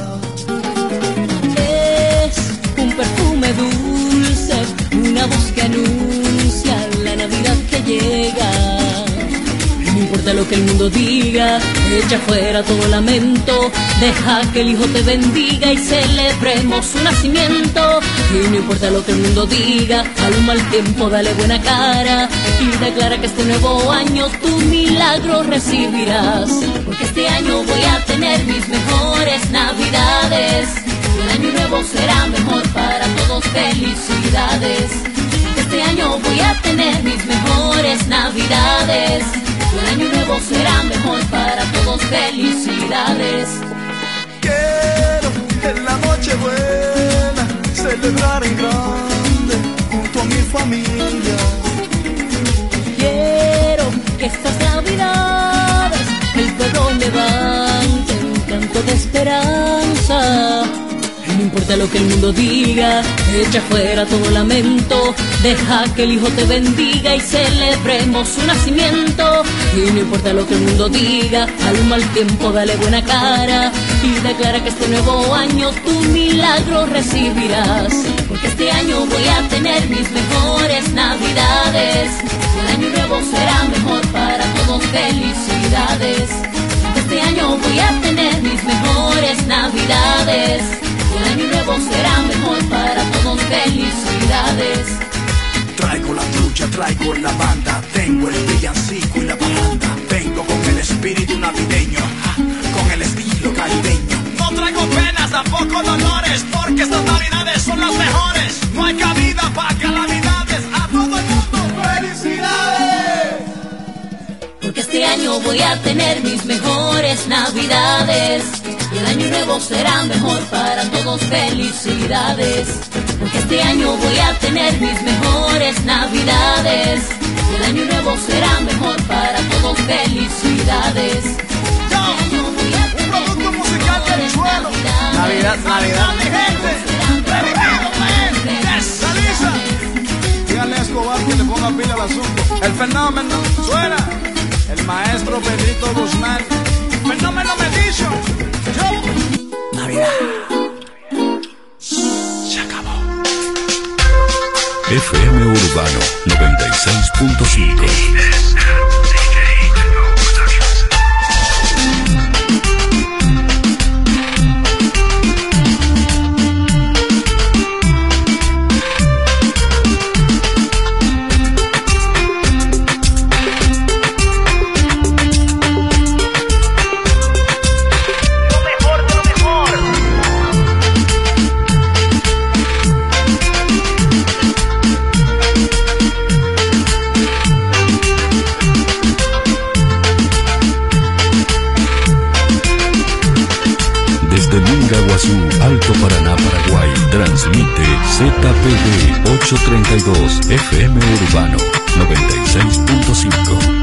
Es un perfume dulce, una voz que anuncia la Navidad que llega importa lo que el mundo diga, echa fuera todo lamento, deja que el Hijo te bendiga y celebremos su nacimiento. Y no importa lo que el mundo diga, al mal tiempo dale buena cara y declara que este nuevo año tu milagro recibirás. Porque este año voy a tener mis mejores navidades. El año nuevo será mejor para todos, felicidades. Este año voy a tener mis mejores navidades el año nuevo será mejor para todos. Felicidades. Quiero en la noche buena celebrar en grande junto a mi familia. Quiero que estas navidades el pueblo levante un canto de esperanza no importa lo que el mundo diga, echa fuera todo lamento, deja que el Hijo te bendiga y celebremos su nacimiento. Y no importa lo que el mundo diga, al mal tiempo dale buena cara y declara que este nuevo año tu milagro recibirás. Porque este año voy a tener mis mejores navidades. El año nuevo será mejor para todos, felicidades. Este año voy a tener mis mejores navidades el año nuevo será mejor para todos. Felicidades. Traigo la trucha, traigo la banda, tengo el villancico y la parranda. Vengo con el espíritu navideño, con el estilo caribeño. No traigo penas, tampoco dolores, porque estas navidades son las mejores. No hay cabida para calamidades, a todo el mundo felicidades. Porque este año voy a tener mis mejores navidades y el año nuevo será mejor para todos. Felicidades, porque este año voy a tener mis mejores navidades. El año nuevo será mejor para todos. Felicidades. Yo, un producto musical del suelo. Navidad, Navidad. mi gente. Yes, Salisa. Díganle a Escobar que le ponga pila al asunto. El fenómeno Suena. El maestro Pedrito Guzmán. Fenómeno me dicho. Navidad. Se acabó. FM Urbano 96.5. ZPD 832 FM Urbano 96.5.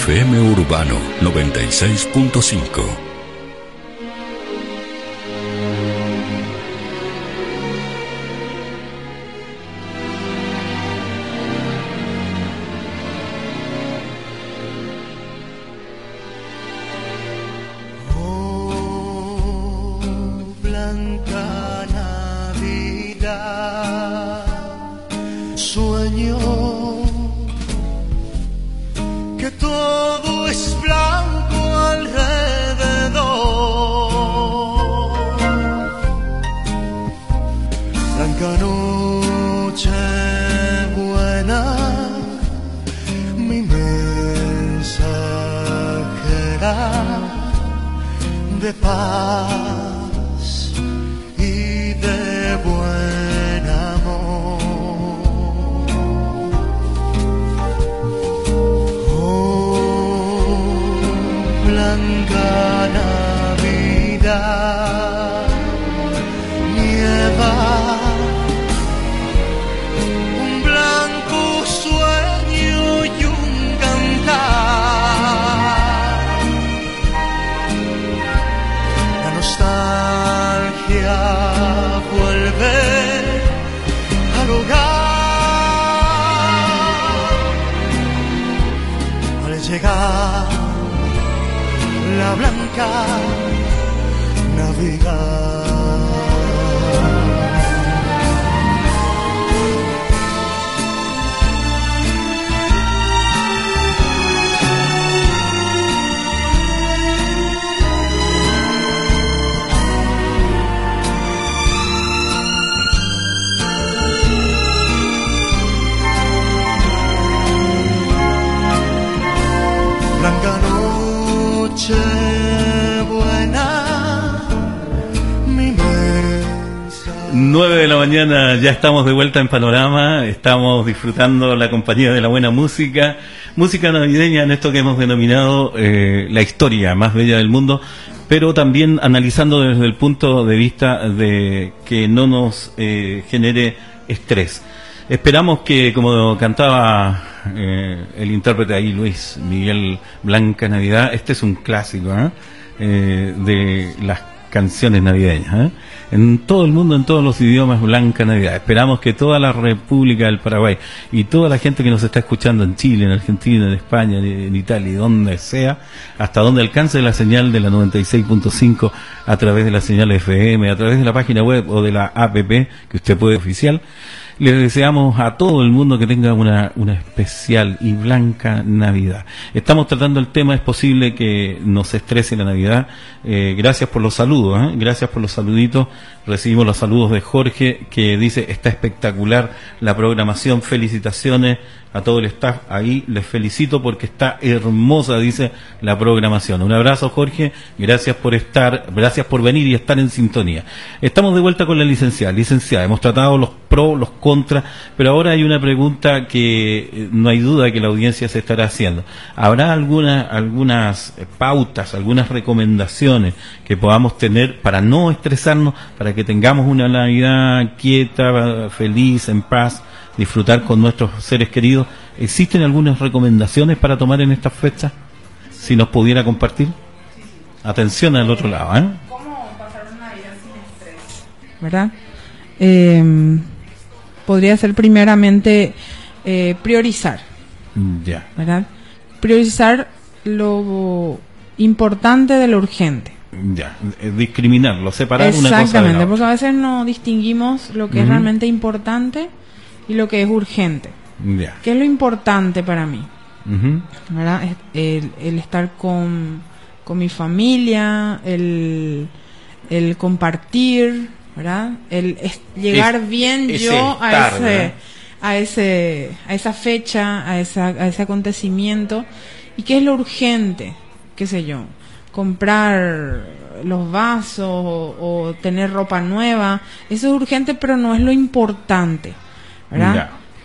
FM Urbano 96.5. estamos de vuelta en Panorama, estamos disfrutando la compañía de la buena música, música navideña en esto que hemos denominado eh, la historia más bella del mundo, pero también analizando desde el punto de vista de que no nos eh, genere estrés. Esperamos que, como cantaba eh, el intérprete ahí, Luis Miguel Blanca Navidad, este es un clásico de las canciones navideñas. ¿eh? En todo el mundo, en todos los idiomas, Blanca Navidad. Esperamos que toda la República del Paraguay y toda la gente que nos está escuchando en Chile, en Argentina, en España, en, Italia, donde sea, hasta donde alcance la señal de la 96.5 a través de la señal FM, a través de la página web o de la APP que usted puede oficial. Les deseamos a todo el mundo que tenga una, una especial y blanca Navidad. Estamos tratando el tema, es posible que nos estrese la Navidad. Eh, gracias por los saludos, ¿eh? gracias por los saluditos. Recibimos los saludos de Jorge que dice, está espectacular la programación, felicitaciones a todo el staff ahí, les felicito porque está hermosa, dice la programación. Un abrazo Jorge, gracias por estar, gracias por venir y estar en sintonía. Estamos de vuelta con la licenciada. Licenciada, hemos tratado los pros, los contras, pero ahora hay una pregunta que eh, no hay duda que la audiencia se estará haciendo. ¿Habrá alguna, algunas eh, pautas, algunas recomendaciones que podamos tener para no estresarnos, para que tengamos una Navidad quieta, feliz, en paz? disfrutar con nuestros seres queridos. ¿Existen algunas recomendaciones para tomar en estas fechas? Si nos pudiera compartir. Atención al otro lado, ¿eh? ¿Cómo pasar una Navidad sin estrés? ¿Verdad? Eh, podría ser primeramente eh, priorizar, Ya. ¿verdad? Priorizar lo importante de lo urgente. Ya. Eh, Discriminarlo, separar una cosa de la Exactamente, porque a veces no distinguimos lo que es realmente importante y lo que es urgente. Ya. ¿Qué es lo importante para mí? El, el estar con, con mi familia, el, el compartir, ¿verdad? El es- llegar Es- bien ese yo estar, a ese, ¿verdad? a ese a esa fecha, a, esa, a ese acontecimiento. ¿Y qué es lo urgente? ¿Qué sé yo? Comprar los vasos o, o tener ropa nueva. Eso es urgente, pero no es lo importante. ¿verdad?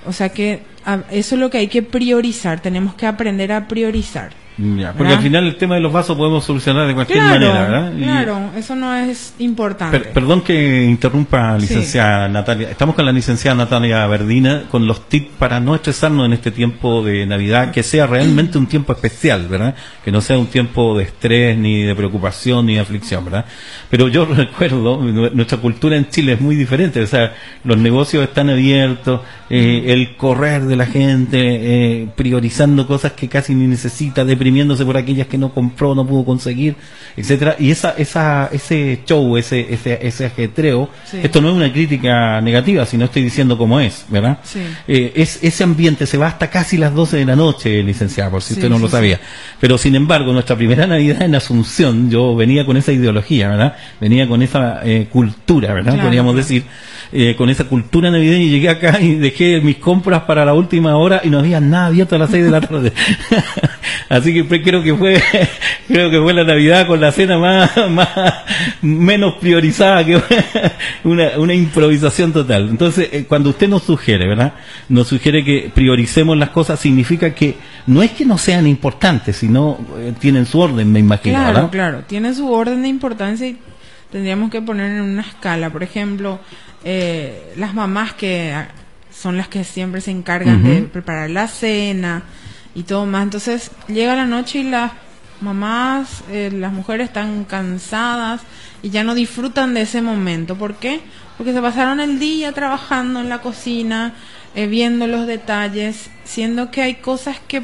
O sea que a- eso es lo que hay que priorizar. Tenemos que aprender a priorizar. Ya, porque ¿Verdad? al final el tema de los vasos podemos solucionar de cualquier Claro, manera, ¿verdad? Y- claro, eso no es importante. Per- perdón que interrumpa, licenciada Natalia. Estamos con la licenciada Natalia Verdina con los tips para no estresarnos en este tiempo de Navidad, que sea realmente un tiempo especial, ¿verdad? Que no sea un tiempo de estrés, ni de preocupación, ni de aflicción, ¿verdad? Pero yo recuerdo, nu- nuestra cultura en Chile es muy diferente, o sea, los negocios están abiertos, eh, el correr de la gente, eh, priorizando cosas que casi ni necesita, deprimiéndose por aquellas que no compró, no pudo conseguir, etcétera Y esa, esa, ese show, ese, ese, ese ajetreo, Sí. esto no es una crítica negativa, sino estoy diciendo cómo es, ¿verdad? Sí. Eh, es, ese ambiente se va hasta casi las 12 de la noche, licenciada, por si Sí, usted no lo sabía. Pero sin embargo, nuestra primera Navidad en Asunción, yo venía con esa ideología, ¿verdad? Venía con esa eh, cultura, ¿verdad? Claro, Podríamos claro. decir, eh, con esa cultura navideña y llegué acá y dejé mis compras para la última hora y no había nada abierto a las 6 de la tarde. Así que creo que fue, creo que fue la Navidad con la cena más, más menos priorizada que una, una improvisación total. Entonces, eh, cuando usted nos sugiere, ¿verdad? Nos sugiere que prioricemos las cosas, significa que no es que no sean importantes, sino eh, tienen su orden, me imagino, Claro, ¿verdad? claro. Tiene su orden de importancia y tendríamos que poner en una escala. Por ejemplo, eh, las mamás que son las que siempre se encargan de preparar la cena y todo más. Entonces llega la noche y las mamás, eh, las mujeres están cansadas y ya no disfrutan de ese momento. ¿Por qué? Porque se pasaron el día trabajando en la cocina, eh, viendo los detalles, siendo que hay cosas que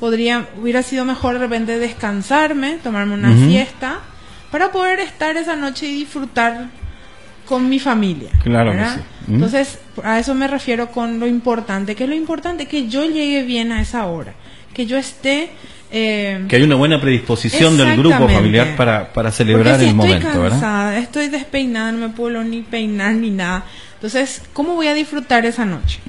podría hubiera sido mejor de repente descansarme, tomarme una Ujú. siesta para poder estar esa noche y disfrutar con mi familia. Claro que sí. ¿Mm? Entonces, a eso me refiero con lo importante, que es lo importante que yo llegue bien a esa hora, que yo esté eh, Que hay una buena predisposición del grupo familiar para, para celebrar si el estoy momento, ¿verdad? estoy despeinada, no me puedo ni peinar ni nada. Entonces, ¿cómo voy a disfrutar esa noche?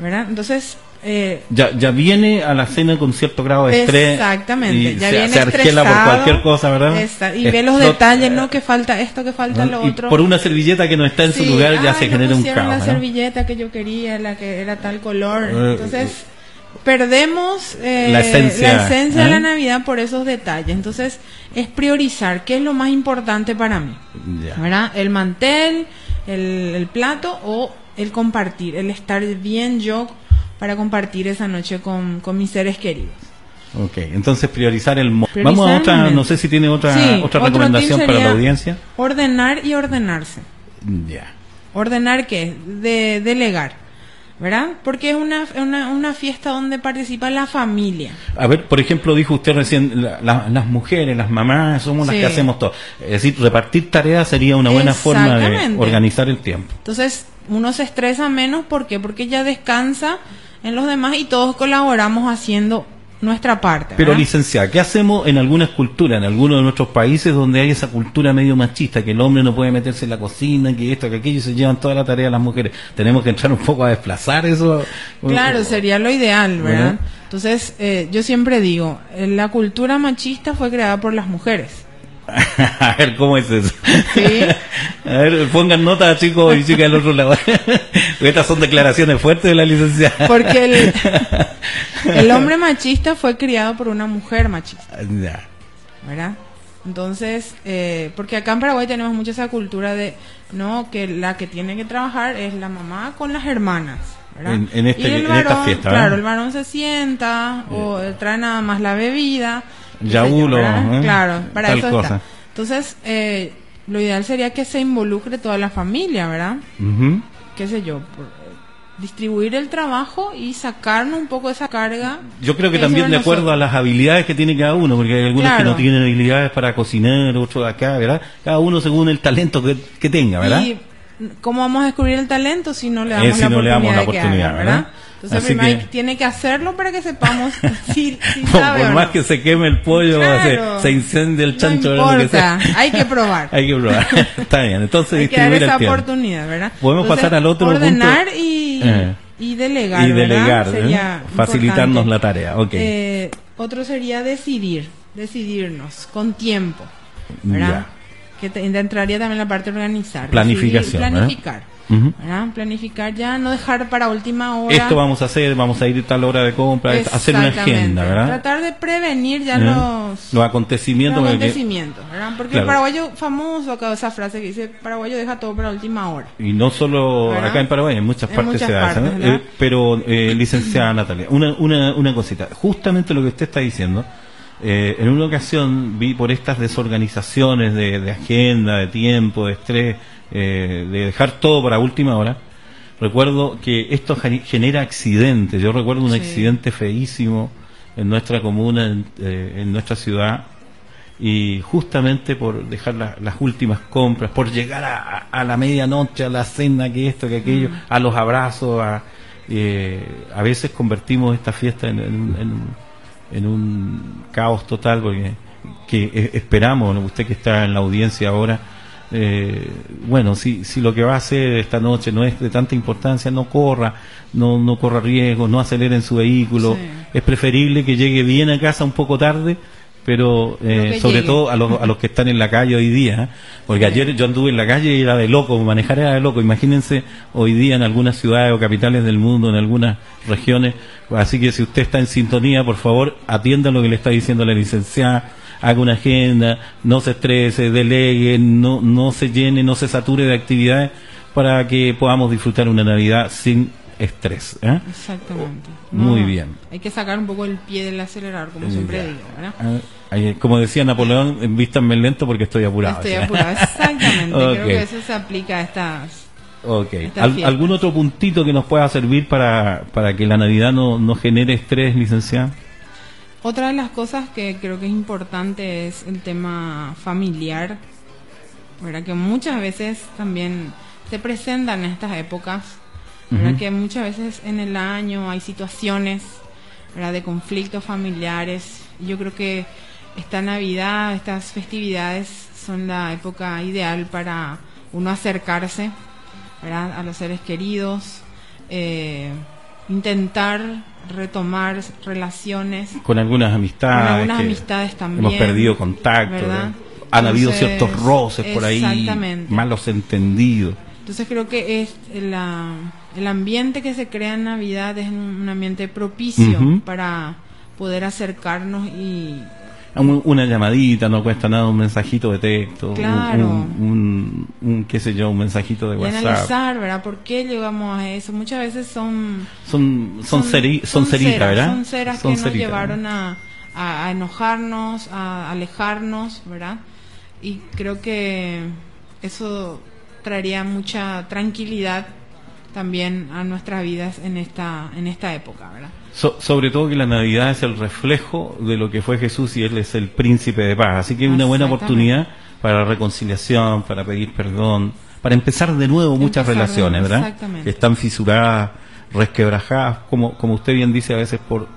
¿Verdad? Entonces, eh, Ya, ya viene a la cena con cierto grado de estrés. Exactamente, y ya se, viene se por cualquier cosa, ¿verdad? Está- y ve los detalles, ¿no? Que falta esto, que falta lo y otro. por una servilleta que no está en su Sí, lugar ya ay, se no genera un caos. la ¿no? servilleta que yo quería, la que era tal color. Eh, Entonces, perdemos eh, La esencia, la esencia de ¿eh? la Navidad por esos detalles. Entonces, es priorizar qué es lo más importante para mí. Ya. ¿verdad? El mantel, el, el plato o el compartir, el estar bien yo para compartir esa noche con, con mis seres queridos. Ok, entonces priorizar el... mo- Priorizar Vamos a otra, momento. no sé si tiene otra, Sí, otra recomendación para la audiencia. Ordenar y ordenarse. Ya. ¿Ordenar qué? De delegar, ¿verdad? Porque es una, una, una fiesta donde participa la familia. A ver, por ejemplo, dijo usted recién, la- la- las mujeres, las mamás, somos las Sí. que hacemos todo. Es decir, repartir tareas sería una buena forma de organizar el tiempo. Entonces, uno se estresa menos, ¿por qué? Porque ya descansa en los demás y todos colaboramos haciendo nuestra parte. Pero ¿verdad? licenciada, ¿qué hacemos en algunas culturas, en algunos de nuestros países donde hay esa cultura medio machista, que el hombre no puede meterse en la cocina, que esto, que aquello, y se llevan toda la tarea las mujeres? Tenemos que entrar un poco a desplazar eso. Claro, sería lo ideal, ¿verdad? ¿Verdad? Entonces, eh, yo siempre digo, eh, la cultura machista fue creada por las mujeres. a ver, ¿cómo es eso? Sí. A ver, pongan nota, chicos y chicas del otro lado. Estas son declaraciones fuertes de la licenciada. Porque el, el hombre machista fue criado por una mujer machista, Ya. ¿verdad? Entonces, eh, porque acá en Paraguay tenemos mucha esa cultura de, no, que la que tiene que trabajar es la mamá con las hermanas, ¿verdad? En- en este- Y el en esta varón, fiesta, Claro, el varón se sienta o trae nada más la bebida. Qué Ya sé yo, uno, ¿verdad? ¿eh? Claro, para Tal eso cosa. está. Entonces, eh, lo ideal sería que se involucre toda la familia, ¿verdad? Qué sé yo, por, distribuir el trabajo y sacarnos un poco de esa carga. Yo creo que es también de acuerdo a las habilidades que tiene cada uno, porque hay algunos que no tienen habilidades para cocinar, otros acá, ¿verdad? Cada uno según el talento que, que tenga, ¿verdad? Y cómo vamos a descubrir el talento si no le damos, Eh, si la, no le oportunidad damos la que oportunidad, ¿verdad? Entonces Así que- que- tiene que hacerlo para que sepamos si, si sabe por o más no. que se queme el pollo, Claro. se, se incende el chancho, no. Lo que importa, sea. hay que probar. Hay que probar. Está bien, entonces Hay que dar esa oportunidad, ¿verdad? Podemos Entonces, pasar al otro ordenar punto. y, Eh. y delegar, Y delegar, ¿eh? Facilitarnos importante. la tarea, ok. Eh, otro sería decidir, decidirnos con tiempo, ¿verdad? Que te- entraría también la parte de organizar. Planificación, decidir, ¿verdad? Planificar. Ujú. ¿verdad? Planificar ya, no dejar para última hora. Esto vamos a hacer, vamos a ir a tal hora de compra, hacer una agenda, ¿verdad? Tratar de prevenir ya ¿Eh? los, Los acontecimientos. los porque- acontecimientos, ¿verdad? Porque Claro. el paraguayo famoso acá esa frase que dice paraguayo deja todo para última hora. Y no solo ¿Verdad? acá en Paraguay, en muchas En partes muchas se partes, ¿verdad? Eh, pero, eh, licenciada Natalia, una, una, una cosita. Justamente lo que usted está diciendo, eh, en una ocasión vi por estas desorganizaciones de, de agenda, de tiempo, de estrés, eh, de dejar todo para última hora. Recuerdo que esto gen- genera accidentes. Yo recuerdo un Sí. accidente feísimo en nuestra comuna, en, eh, en nuestra ciudad, y justamente por dejar la- las últimas compras, por llegar a, a la medianoche, a la cena, que esto, que aquello, Mm. a los abrazos, a, eh, a veces convertimos esta fiesta en, en- en- en un caos total, porque que eh, esperamos, usted que está en la audiencia ahora, eh, bueno, si, si lo que va a hacer esta noche no es de tanta importancia, no corra, no, no corra riesgo, no acelere en su vehículo, Sí. es preferible que llegue bien a casa un poco tarde, pero eh, sobre llegue. todo a los, a los que están en la calle hoy día, ¿eh? porque ayer yo anduve en la calle y era de loco, manejar era de loco, imagínense hoy día en algunas ciudades o capitales del mundo, en algunas regiones, así que si usted está en sintonía, por favor, atienda lo que le está diciendo la licenciada, haga una agenda, no se estrese, delegue, no, no se llene, no se sature de actividades para que podamos disfrutar una Navidad sin estrés. ¿eh? Exactamente. Muy bien. Hay que sacar un poco el pie del acelerador, como siempre ya. digo, ¿verdad? Ah, como decía Napoleón, vístanme lento porque estoy apurado. Estoy ¿sí? apurado, exactamente. Creo que eso se aplica a estas. Ok. Estas ¿Al- fiestas. ¿Algún otro puntito que nos pueda servir para, para que la Navidad no, no genere estrés, licenciada? Otra de las cosas que creo que es importante es el tema familiar, ¿verdad? Que muchas veces también se presentan en estas épocas, ¿verdad? Ujú. Que muchas veces en el año hay situaciones, ¿verdad? De conflictos familiares. Yo creo que esta Navidad, estas festividades son la época ideal para uno acercarse, ¿verdad? A los seres queridos, eh, intentar retomar relaciones Con algunas amistades. con algunas amistades también. Hemos perdido contacto. ¿verdad? ¿verdad? Han habido ciertos roces por ahí, malos entendidos. Entonces creo que es la, el ambiente que se crea en Navidad es un, ambiente propicio para poder acercarnos y Una llamadita, no cuesta nada, un mensajito de texto, un- Claro. un, un- un, qué sé yo, un mensajito de y WhatsApp. analizar, ¿verdad? ¿Por qué llegamos a eso? Muchas veces son Son, son, ceri- son, ceritas, ceras, ¿verdad? Son ceras Son que nos llevaron a, a, a enojarnos, a alejarnos, ¿verdad? Y creo que eso traería mucha tranquilidad también a nuestras vidas en esta en esta época, ¿verdad? So- sobre todo que la Navidad es el reflejo de lo que fue Jesús y Él es el príncipe de paz. Así que es una buena oportunidad para la reconciliación, para pedir perdón, para empezar de nuevo muchas Empezar relaciones, nuevo, ¿verdad? exactamente. Que están fisuradas, resquebrajadas, como, como usted bien dice, a veces por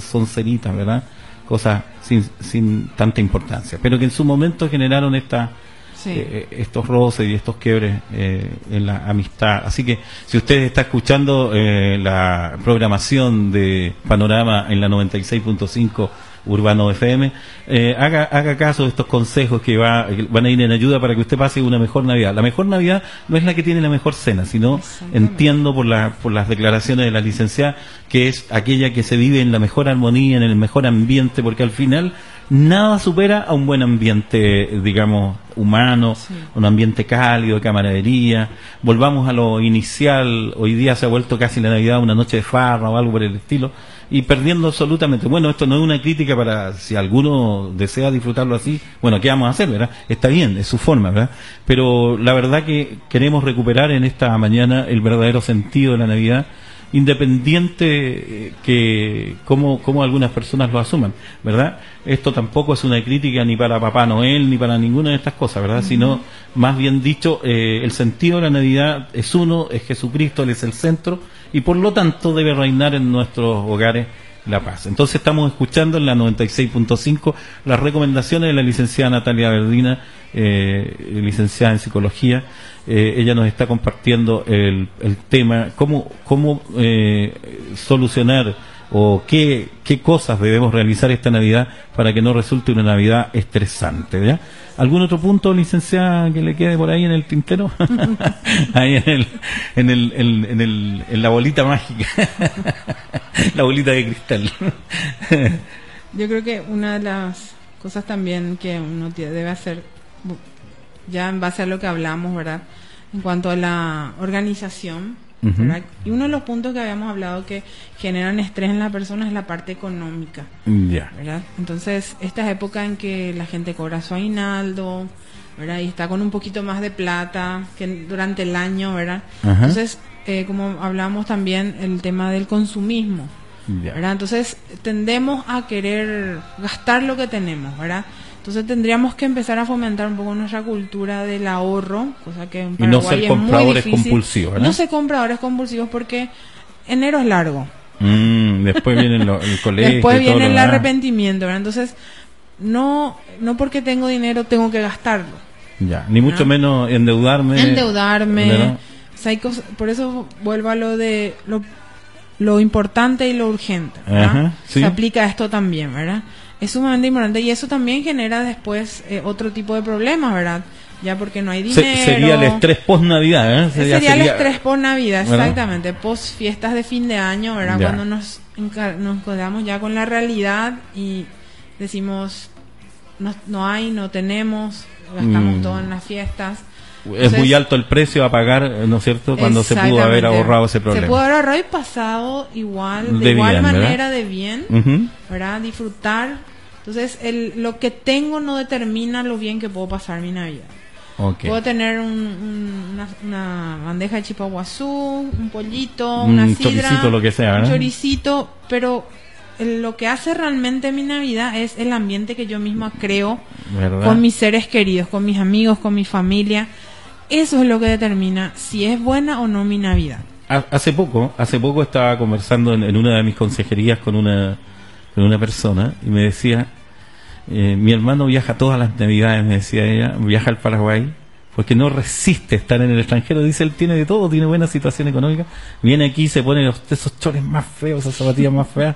son ceritas, ¿verdad? Cosas sin, sin tanta importancia, pero que en su momento generaron esta, Sí. eh, estos roces y estos quiebres eh, en la amistad. Así que si usted está escuchando eh, la programación de Panorama en la 96.5 Urbano FM, eh, haga, haga caso de estos consejos que, va, que van a ir en ayuda para que usted pase una mejor Navidad. La mejor Navidad no es la que tiene la mejor cena, sino entiendo por, la, por las declaraciones de la licenciada que es aquella que se vive en la mejor armonía, en el mejor ambiente, porque al final nada supera a un buen ambiente, digamos, humano, Sí. un ambiente cálido, de camaradería. Volvamos a lo inicial, hoy día se ha vuelto casi la Navidad una noche de farra o algo por el estilo, y perdiendo absolutamente. Bueno, esto no es una crítica para si alguno desea disfrutarlo así, bueno, ¿qué vamos a hacer, verdad? Está bien, es su forma, ¿verdad? Pero la verdad que queremos recuperar en esta mañana el verdadero sentido de la Navidad independiente eh, que como, como algunas personas lo asuman, ¿verdad? Esto tampoco es una crítica ni para Papá Noel ni para ninguna de estas cosas, ¿verdad? Sino, más bien dicho, eh, el sentido de la Navidad es uno, es Jesucristo, Él es el centro y por lo tanto debe reinar en nuestros hogares la paz. Entonces estamos escuchando en la 96.5 las recomendaciones de la licenciada Natalia Verdina, eh, licenciada en psicología. Eh, ella nos está compartiendo el, el tema, cómo, cómo eh, solucionar o qué, qué cosas debemos realizar esta Navidad para que no resulte una Navidad estresante. ¿ya? ¿Algún otro punto, licenciada, que le quede por ahí en el tintero? ahí en, el, en, el, en, en el, en la bolita mágica, la bolita de cristal. Yo creo que una de las cosas también que uno debe hacer, ya en base a lo que hablamos, ¿verdad? En cuanto a la organización, Y uno de los puntos que habíamos hablado que generan estrés en la persona es la parte económica. Entonces, esta es época en que la gente cobra su aguinaldo, ¿verdad? Y está con un poquito más de plata que durante el año, ¿verdad? Entonces, eh, como hablamos también, el tema del consumismo. ¿verdad? Entonces tendemos a querer gastar lo que tenemos, ¿verdad? Entonces tendríamos que empezar a fomentar un poco nuestra cultura del ahorro, cosa que en Y no Paraguay ser es muy compradores difícil. compulsivos, ¿verdad? No ser compradores compulsivos porque enero es largo. Mm, después viene lo- el colegio. Después viene el arrepentimiento, ¿verdad? Entonces no no porque tengo dinero tengo que gastarlo. Ya, ni mucho ¿no? menos endeudarme. endeudarme. por eso vuelvo a lo de lo, lo importante y lo urgente. Ajá, sí. Se aplica a esto también, ¿verdad? Es sumamente importante y eso también genera después eh, otro tipo de problemas, ¿verdad? Ya porque no hay Se- dinero. sería el estrés post Navidad, ¿eh? Ese Sería, el sería- estrés por Navidad, ¿verdad? exactamente. Post fiestas de fin de año, ¿verdad? Ya. Cuando nos, nos quedamos ya con la realidad y decimos, no, no hay, no tenemos, gastamos Mm. todo en las fiestas. Es muy alto el precio a pagar, ¿no es cierto? Cuando se pudo haber ahorrado ese problema. Se pudo haber ahorrado y pasado igual, de, De igual bien, manera ¿verdad? de bien, Ujú. ¿verdad? Disfrutar. Entonces, el, lo que tengo no determina lo bien que puedo pasar mi Navidad. Ok. Puedo tener un- un- una, una bandeja de chipaguazú, un pollito, Un una sidra, choricito, lo que sea, un ¿verdad? choricito, pero lo que hace realmente mi Navidad es el ambiente que yo misma creo ¿Verdad? con mis seres queridos, con mis amigos, con mi familia. Eso es lo que determina si es buena o no mi Navidad. Ha- Hace poco, hace poco estaba conversando en, en una de mis consejerías con una, con una persona y me decía, eh, mi hermano viaja todas las navidades, me decía ella, viaja al Paraguay porque no resiste estar en el extranjero. Dice, él tiene de todo, tiene buena situación económica. Viene aquí, se pone los- esos chores más feos, esas zapatillas más feas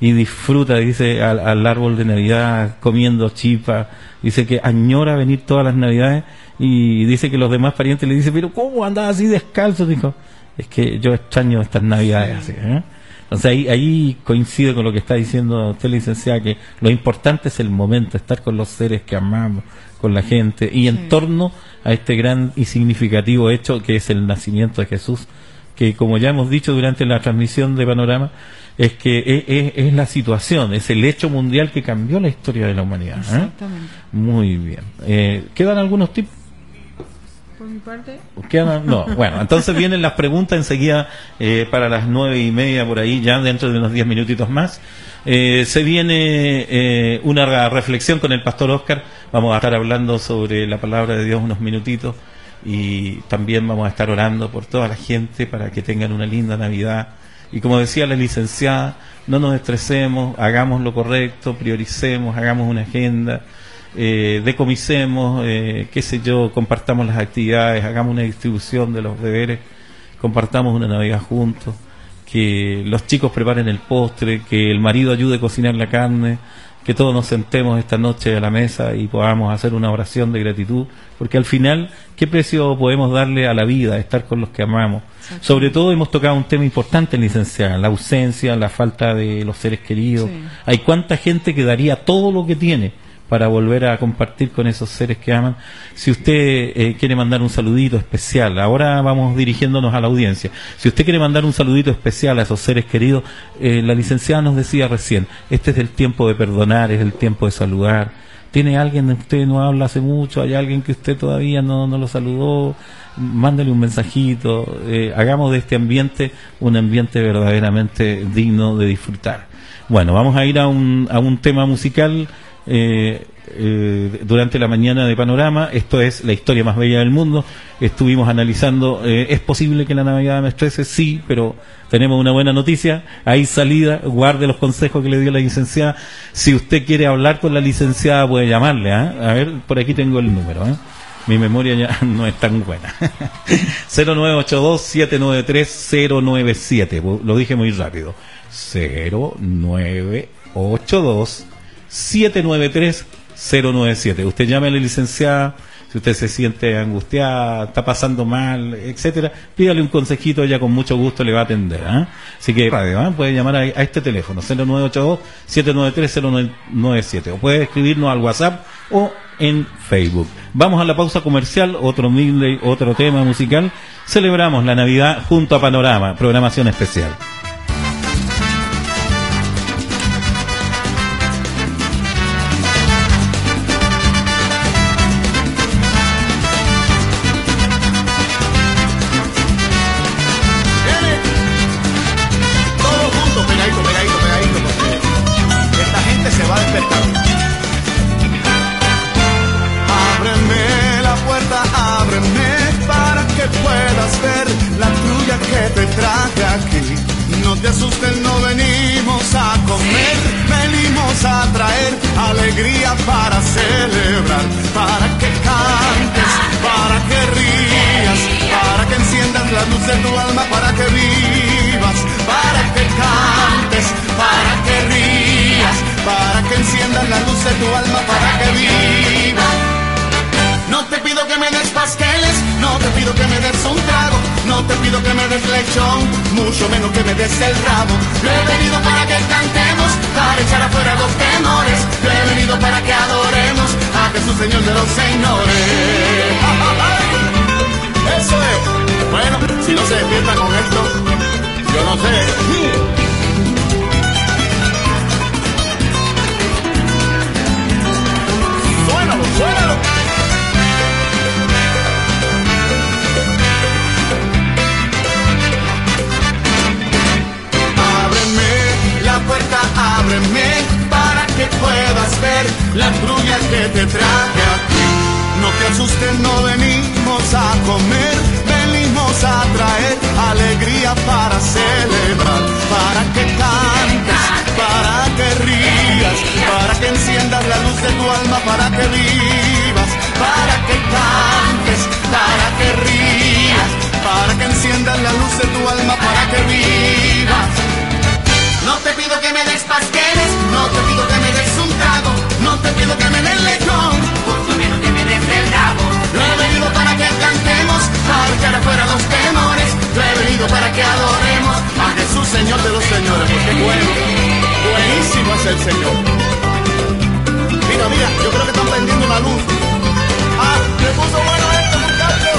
y disfruta, dice, al, al árbol de Navidad comiendo chipa. Dice que añora venir todas las navidades y dice que los demás parientes le dicen, pero ¿cómo andaba así descalzo? Dijo, es que yo extraño estas navidades. así, ¿eh? Entonces ahí, ahí coincide con lo que está diciendo usted, licenciada, que lo importante es el momento, estar con los seres que amamos, con la gente, y en torno a este gran y significativo hecho que es el nacimiento de Jesús que como ya hemos dicho durante la transmisión de Panorama, es que es, es- es la situación, es el hecho mundial que cambió la historia de la humanidad. ¿eh? Muy bien. Eh, ¿Quedan algunos tips? Por mi parte, Quedan- no, bueno, entonces vienen las preguntas enseguida eh, para las nueve y media por ahí, ya dentro de unos diez minutitos más. Eh, se viene eh, una reflexión con el pastor Oscar. Vamos a estar hablando sobre la palabra de Dios unos minutitos y también vamos a estar orando por toda la gente para que tengan una linda Navidad. Y como decía la licenciada, no nos estresemos, hagamos lo correcto, prioricemos, hagamos una agenda eh, decomisemos, eh, qué sé yo, compartamos las actividades, hagamos una distribución de los deberes, compartamos una Navidad juntos, que los chicos preparen el postre, que el marido ayude a cocinar la carne, que todos nos sentemos esta noche a la mesa y podamos hacer una oración de gratitud, porque al final, ¿qué precio podemos darle a la vida, estar con los que amamos? Sobre todo hemos tocado un tema importante, licenciada, la ausencia, la falta de los seres queridos. Sí. Hay cuánta gente que daría todo lo que tiene para volver a compartir con esos seres que aman. Si usted eh, quiere mandar un saludito especial, ahora vamos dirigiéndonos a la audiencia. Si usted quiere mandar un saludito especial a esos seres queridos, eh, la licenciada nos decía recién, este es el tiempo de perdonar, es el tiempo de saludar. ¿Tiene alguien de usted no habla hace mucho? ¿Hay alguien que usted todavía no, no lo saludó? Mándale un mensajito. eh, hagamos de este ambiente un ambiente verdaderamente digno de disfrutar. Bueno, vamos a ir a un, a un tema musical eh, eh, durante la mañana de Panorama. Esto es la historia más bella del mundo. Estuvimos analizando, eh, ¿es posible que la Navidad me estrese? Sí, pero tenemos una buena noticia. Hay salida, guarde los consejos que le dio la licenciada. Si usted quiere hablar con la licenciada, puede llamarle. ¿ah? A ver, por aquí tengo el número. ¿eh? Mi memoria ya no es tan buena. 0982-793-097. Lo dije muy rápido. 0982-793-097. Usted llame a la licenciada. Si usted se siente angustiada, está pasando mal, etcétera, pídale un consejito, ella con mucho gusto le va a atender. ¿ah? Así que radio, ¿ah? puede llamar a, a este teléfono, 0982-793-097, o puede escribirnos al WhatsApp o en Facebook. Vamos a la pausa comercial, otro midley, otro tema musical. Celebramos la Navidad junto a Panorama, programación especial. La luz de tu alma, para que vivas. No te pido que me des pasteles, no te pido que me des un trago, no te pido que me des lechón, mucho menos que me des el rabo. Yo he venido para que cantemos, para echar afuera los temores. Yo he venido para que adoremos a Jesús Señor de los señores. Eso es. Bueno, si no se despierta con esto, yo no sé. Puedas ver la trulla que te traje aquí. No te asustes, no venimos a comer, venimos a traer alegría para celebrar, para que cantes, para que rías, para que enciendas la luz de tu alma, para que vivas, para que cantes, para que rías, para que enciendas la luz de tu alma, para que vivas. No te pido que me des pasteles, no te pido que me des un trago, no te pido que me des lechón, mucho menos que me des el rabo. Yo he venido para que cantemos, para echar afuera los temores. Yo he venido para que adoremos a Jesús, Señor de los señores, porque bueno, Buenísimo es el Señor. Mira, mira, yo creo que están prendiendo la luz. ¡Ah! ¡Le puso bueno esto, muchachos!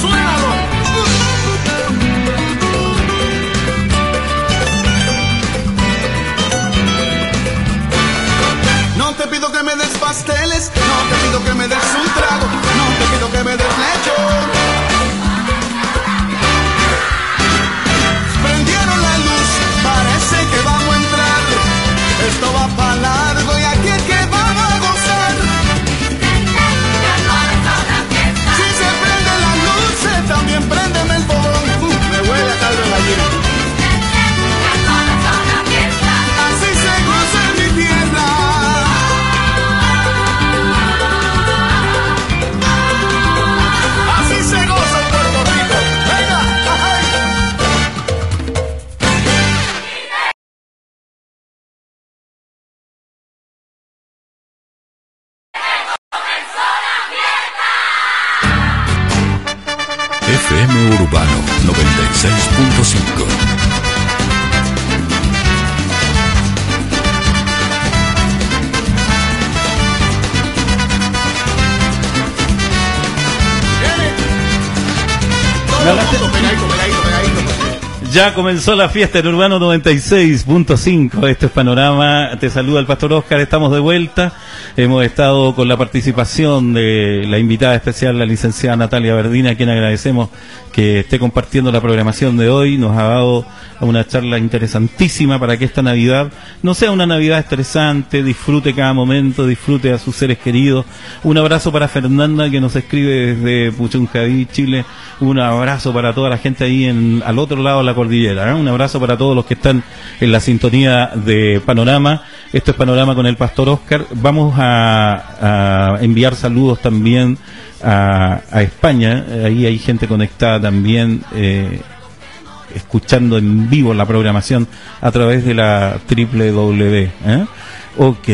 ¡Suénalo! No te pido que me des pasteles, no te pido que me des un trago, no te pido que me des lechón. Parece que Ya comenzó la fiesta en Urbano 96.5. Esto es Panorama. Te saluda el Pastor Oscar. Estamos de vuelta. Hemos estado con la participación de la invitada especial, la licenciada Natalia Verdina, a quien agradecemos que esté compartiendo la programación de hoy. Nos ha dado una charla interesantísima para que esta Navidad no sea una Navidad estresante. Disfrute cada momento, disfrute a sus seres queridos. Un abrazo para Fernanda, que nos escribe desde Puchuncaví, Chile. Un abrazo para toda la gente ahí en, al otro lado de la cordillera. ¿eh? Un abrazo para todos los que están en la sintonía de Panorama. Esto es Panorama con el Pastor Oscar. Vamos a, a enviar saludos también a, a España. Ahí hay gente conectada también. eh, escuchando en vivo la programación a través de la www. ¿eh? Ok.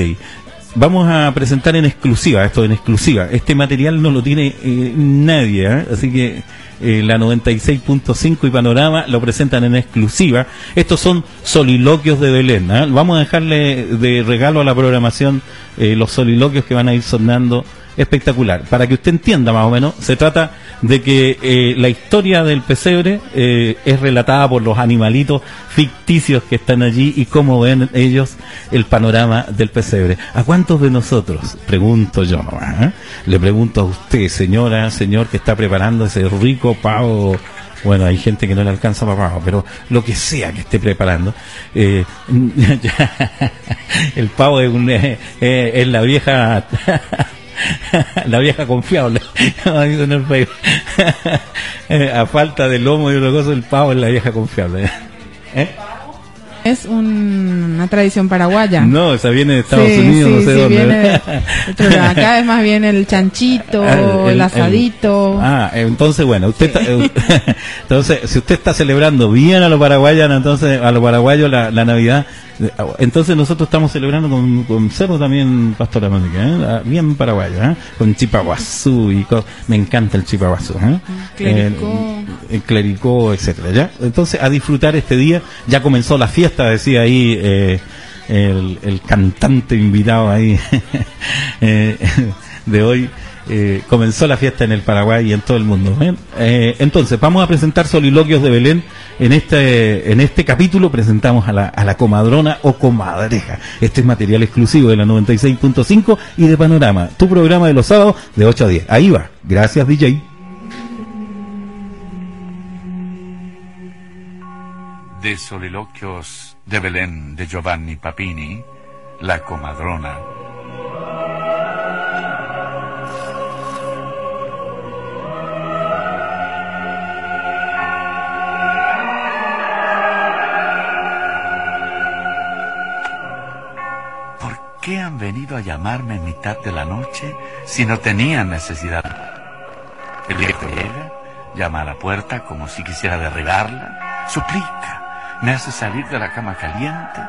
Vamos a presentar en exclusiva, esto en exclusiva. Este material no lo tiene eh, nadie, ¿eh? así que la 96.5 y Panorama lo presentan en exclusiva. Estos son soliloquios de Belén. Vamos a dejarle de regalo a la programación los soliloquios que van a ir sonando espectacular. Para que usted entienda más o menos, se trata de que eh, la historia del pesebre eh, es relatada por los animalitos ficticios que están allí y cómo ven ellos el panorama del pesebre. ¿A cuántos de nosotros? Pregunto yo. ¿eh? Le pregunto a usted, señora, señor, que está preparando ese rico pavo. Bueno, hay gente que no le alcanza para pavo, pero lo que sea que esté preparando, eh, el pavo es, un, eh, eh, es la vieja la vieja confiable. Eh, a falta de lomo y otra cosa el pavo es la vieja confiable ¿Eh? Es un- una tradición paraguaya. no esa viene de Estados Sí, Unidos sí, no sé sí, dónde viene otro. Acá es más bien el chanchito, Ah, el, asadito. ah, entonces bueno, usted está, eh, entonces si usted está celebrando bien a los paraguayos, entonces a los paraguayos la, la Navidad, entonces nosotros estamos celebrando con, con cerdo también, Pastora Mónica, ¿eh? Ah, bien paraguayo, ¿eh? con chipaguazú y co- me encanta el chipaguazú, ¿eh? Clericó. Eh, el clericó, etcétera, ¿ya? Entonces a disfrutar este día, ya comenzó la fiesta, decía ahí eh, el, el cantante invitado ahí eh, de hoy. eh, comenzó la fiesta en el Paraguay y en todo el mundo. ¿eh? Eh, entonces, vamos a presentar Soliloquios de Belén. En este, en este capítulo presentamos a la, a la comadrona o comadreja. Este es material exclusivo de la 96.5 y de Panorama, tu programa de los sábados de 8 a 10. Ahí va. Gracias, DJ. de Soliloquios de Belén de Giovanni Papini, La Comadrona. Qué han venido a llamarme en mitad de la noche si no tenían necesidad? El viejo llega, llama a la puerta como si quisiera derribarla, suplica, me hace salir de la cama caliente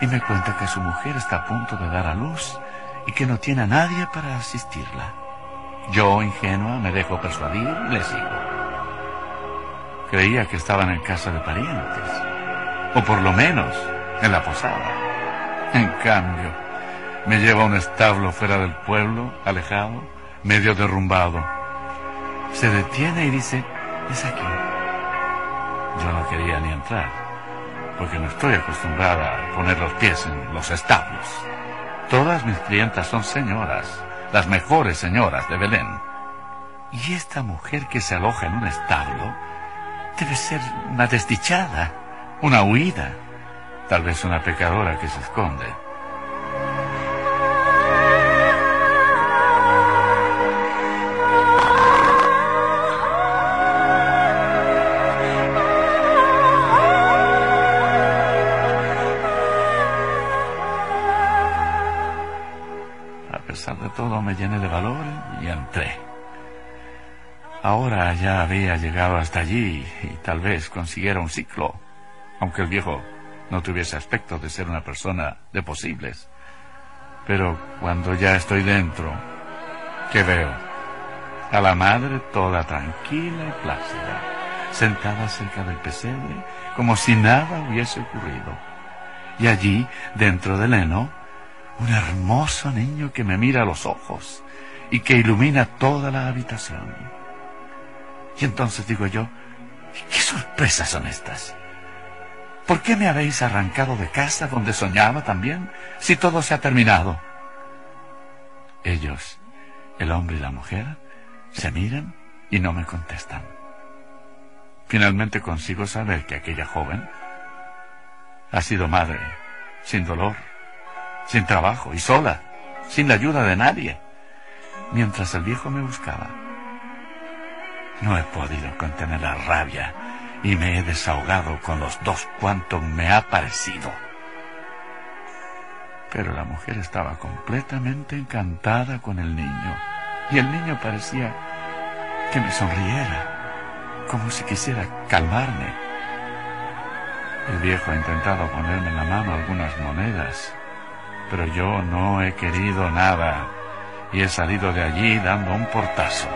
y me cuenta que su mujer está a punto de dar a luz y que no tiene a nadie para asistirla. Yo, ingenua, me dejo persuadir y le sigo. Creía que estaban en casa de parientes, o por lo menos en la posada. En cambio, me lleva a un establo fuera del pueblo, alejado, medio derrumbado. Se detiene y dice, es aquí. Yo no quería ni entrar, porque no estoy acostumbrada a poner los pies en los establos. Todas mis clientas son señoras, las mejores señoras de Belén. Y esta mujer que se aloja en un establo debe ser una desdichada, una huida, tal vez una pecadora que se esconde. Ya había llegado hasta allí y tal vez consiguiera un ciclo, aunque el viejo no tuviese aspecto de ser una persona de posibles. Pero cuando ya estoy dentro, ¿qué veo? A la madre toda tranquila y plácida, sentada cerca del pesebre, como si nada hubiese ocurrido. Y allí, dentro del heno, un hermoso niño que me mira a los ojos y que ilumina toda la habitación. Y entonces digo yo, ¿qué sorpresas son estas? ¿Por qué me habéis arrancado de casa donde soñaba también, si todo se ha terminado? Ellos, el hombre y la mujer, se miran y no me contestan. Finalmente consigo saber que aquella joven ha sido madre, sin dolor, sin trabajo y sola, sin la ayuda de nadie, mientras el viejo me buscaba. No he podido contener la rabia y me he desahogado con los dos cuanto me ha parecido. Pero la mujer estaba completamente encantada con el niño y el niño parecía que me sonriera, como si quisiera calmarme. El viejo ha intentado ponerme en la mano algunas monedas, pero yo no he querido nada y he salido de allí dando un portazo.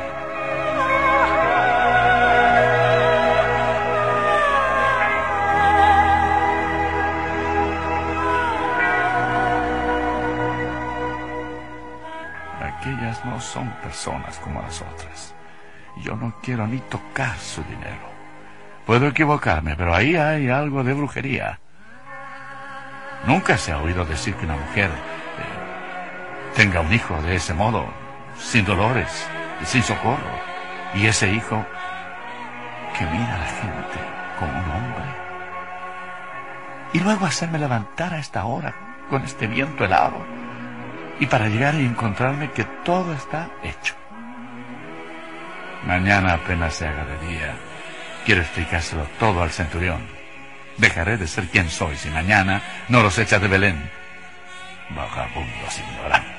Personas como las otras. Yo no quiero ni tocar su dinero. Puedo equivocarme, pero ahí hay algo de brujería. Nunca se ha oído decir que una mujer eh, tenga un hijo de ese modo, sin dolores sin socorro. Y ese hijo que mira a la gente como un hombre. Y luego hacerme levantar a esta hora con este viento helado. Y para llegar y encontrarme que todo está hecho. Mañana apenas se haga de día. Quiero explicárselo todo al centurión. Dejaré de ser quien soy si mañana no los echa de Belén. Vagabundos ignorantes.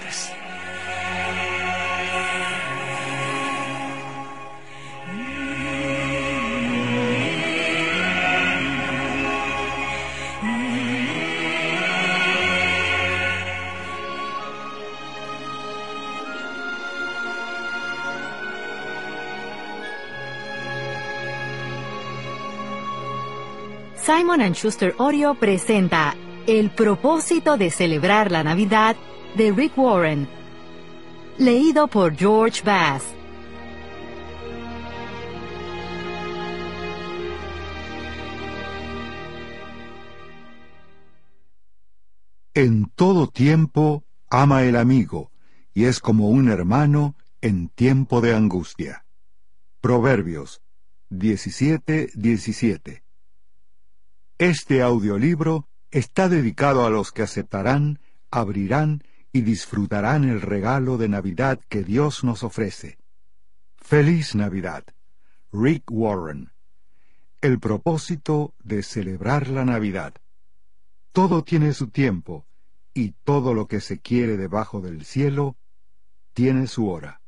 Simon ⁇ Schuster Audio presenta El propósito de celebrar la Navidad de Rick Warren. Leído por George Bass. En todo tiempo ama el amigo, y es como un hermano en tiempo de angustia. Proverbios 17:17 17. Este audiolibro está dedicado a los que aceptarán, abrirán y disfrutarán el regalo de Navidad que Dios nos ofrece. Feliz Navidad. Rick Warren. El propósito de celebrar la Navidad. Todo tiene su tiempo, y todo lo que se quiere debajo del cielo tiene su hora.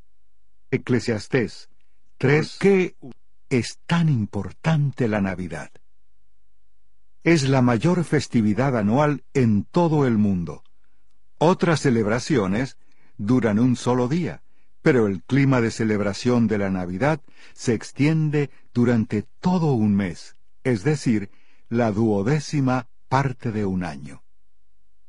Eclesiastés 3. ¿Por qué es tan importante la Navidad? Es la mayor festividad anual en todo el mundo. Otras celebraciones duran un solo día, pero el clima de celebración de la Navidad se extiende durante todo un mes, es decir, la duodécima parte de un año.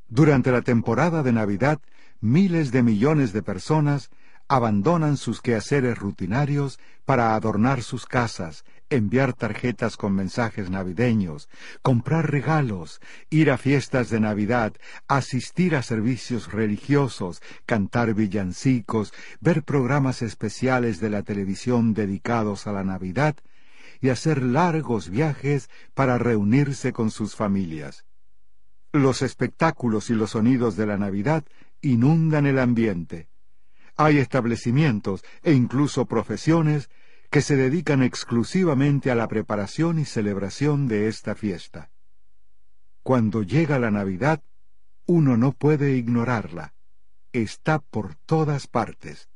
Durante la temporada de Navidad, miles de millones de personas abandonan sus quehaceres rutinarios para adornar sus casas, enviar tarjetas con mensajes navideños, comprar regalos, ir a fiestas de Navidad, asistir a servicios religiosos, cantar villancicos, ver programas especiales de la televisión dedicados a la Navidad y hacer largos viajes para reunirse con sus familias. Los espectáculos y los sonidos de la Navidad inundan el ambiente. Hay establecimientos e incluso profesiones que se dedican exclusivamente a la preparación y celebración de esta fiesta. Cuando llega la Navidad, uno no puede ignorarla. Está por todas partes.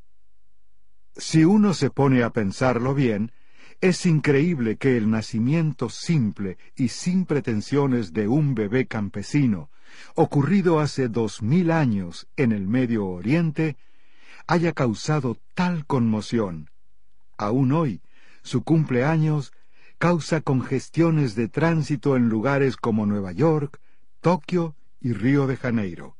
Si uno se pone a pensarlo bien, es increíble que el nacimiento simple y sin pretensiones de un bebé campesino, ocurrido hace dos mil años en el Medio Oriente, haya causado tal conmoción. Aún hoy, su cumpleaños causa congestiones de tránsito en lugares como Nueva York, Tokio y Río de Janeiro.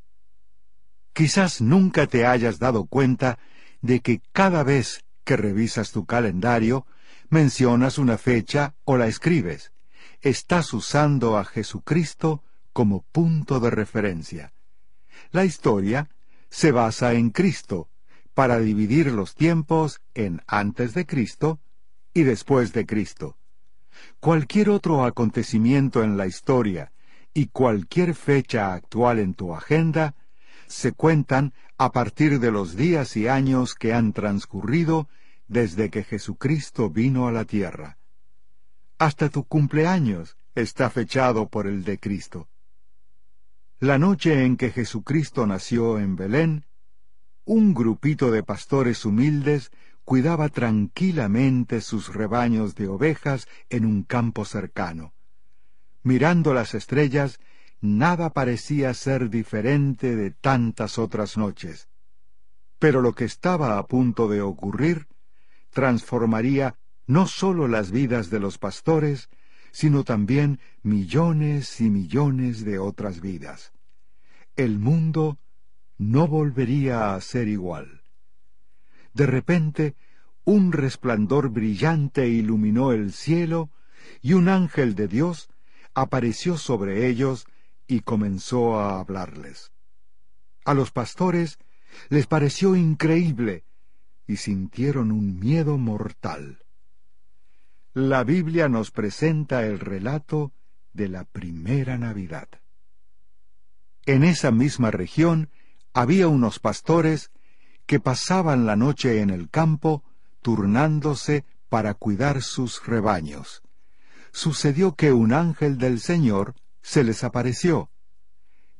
Quizás nunca te hayas dado cuenta de que cada vez que revisas tu calendario, mencionas una fecha o la escribes. Estás usando a Jesucristo como punto de referencia. La historia se basa en Cristo para dividir los tiempos en antes de Cristo y después de Cristo. Cualquier otro acontecimiento en la historia y cualquier fecha actual en tu agenda se cuentan a partir de los días y años que han transcurrido desde que Jesucristo vino a la tierra. Hasta tu cumpleaños está fechado por el de Cristo. La noche en que Jesucristo nació en Belén, un grupito de pastores humildes cuidaba tranquilamente sus rebaños de ovejas en un campo cercano. Mirando las estrellas, nada parecía ser diferente de tantas otras noches. Pero lo que estaba a punto de ocurrir transformaría no sólo las vidas de los pastores, sino también millones y millones de otras vidas. El mundo no volvería a ser igual. De repente, un resplandor brillante iluminó el cielo y un ángel de Dios apareció sobre ellos y comenzó a hablarles. A los pastores les pareció increíble y sintieron un miedo mortal. La Biblia nos presenta el relato de la primera Navidad. En esa misma región había unos pastores que pasaban la noche en el campo turnándose para cuidar sus rebaños. Sucedió que un ángel del Señor se les apareció.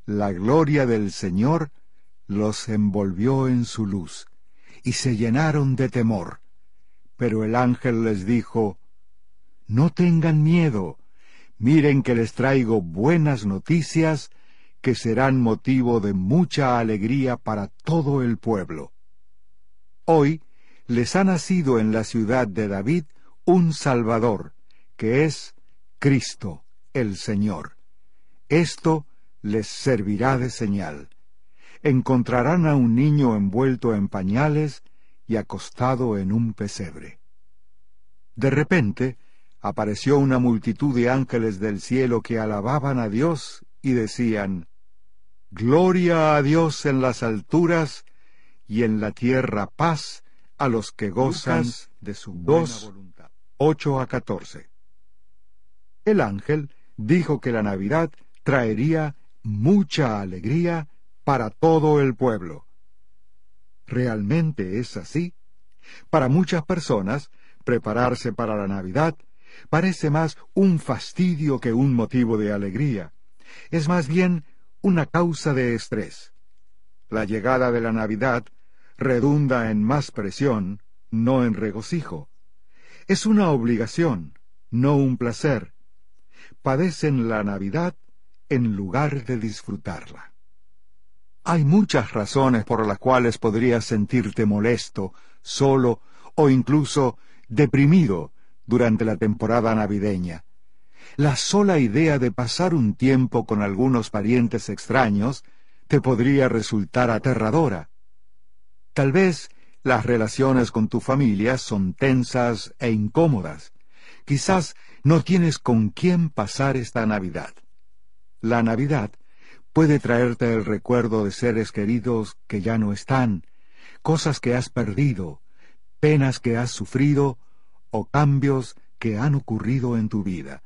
La gloria del Señor los envolvió en su luz y se llenaron de temor. Pero el ángel les dijo, No tengan miedo, miren que les traigo buenas noticias que serán motivo de mucha alegría para todo el pueblo. Hoy les ha nacido en la ciudad de David un Salvador, que es Cristo, el Señor. Esto les servirá de señal encontrarán a un niño envuelto en pañales y acostado en un pesebre. De repente apareció una multitud de ángeles del cielo que alababan a Dios y decían, Gloria a Dios en las alturas y en la tierra paz a los que gozan de su buena voluntad. 8 a 14. El ángel dijo que la Navidad traería mucha alegría para todo el pueblo. ¿Realmente es así? Para muchas personas, prepararse para la Navidad parece más un fastidio que un motivo de alegría. Es más bien una causa de estrés. La llegada de la Navidad redunda en más presión, no en regocijo. Es una obligación, no un placer. Padecen la Navidad en lugar de disfrutarla. Hay muchas razones por las cuales podrías sentirte molesto, solo o incluso deprimido durante la temporada navideña. La sola idea de pasar un tiempo con algunos parientes extraños te podría resultar aterradora. Tal vez Las relaciones con tu familia son tensas e incómodas. Quizás no tienes con quién pasar esta Navidad. La Navidad puede traerte el recuerdo de seres queridos que ya no están, cosas que has perdido, penas que has sufrido o cambios que han ocurrido en tu vida.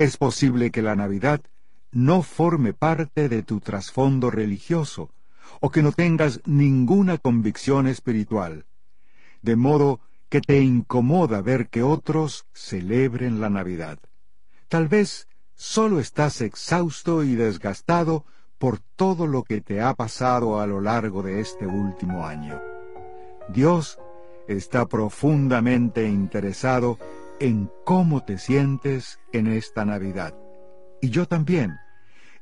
Es posible que la Navidad no forme parte de tu trasfondo religioso o que no tengas ninguna convicción espiritual, de modo que te incomoda ver que otros celebren la Navidad. Tal vez solo estás exhausto y desgastado por todo lo que te ha pasado a lo largo de este último año. Dios está profundamente interesado en cómo te sientes en esta Navidad. Y yo también.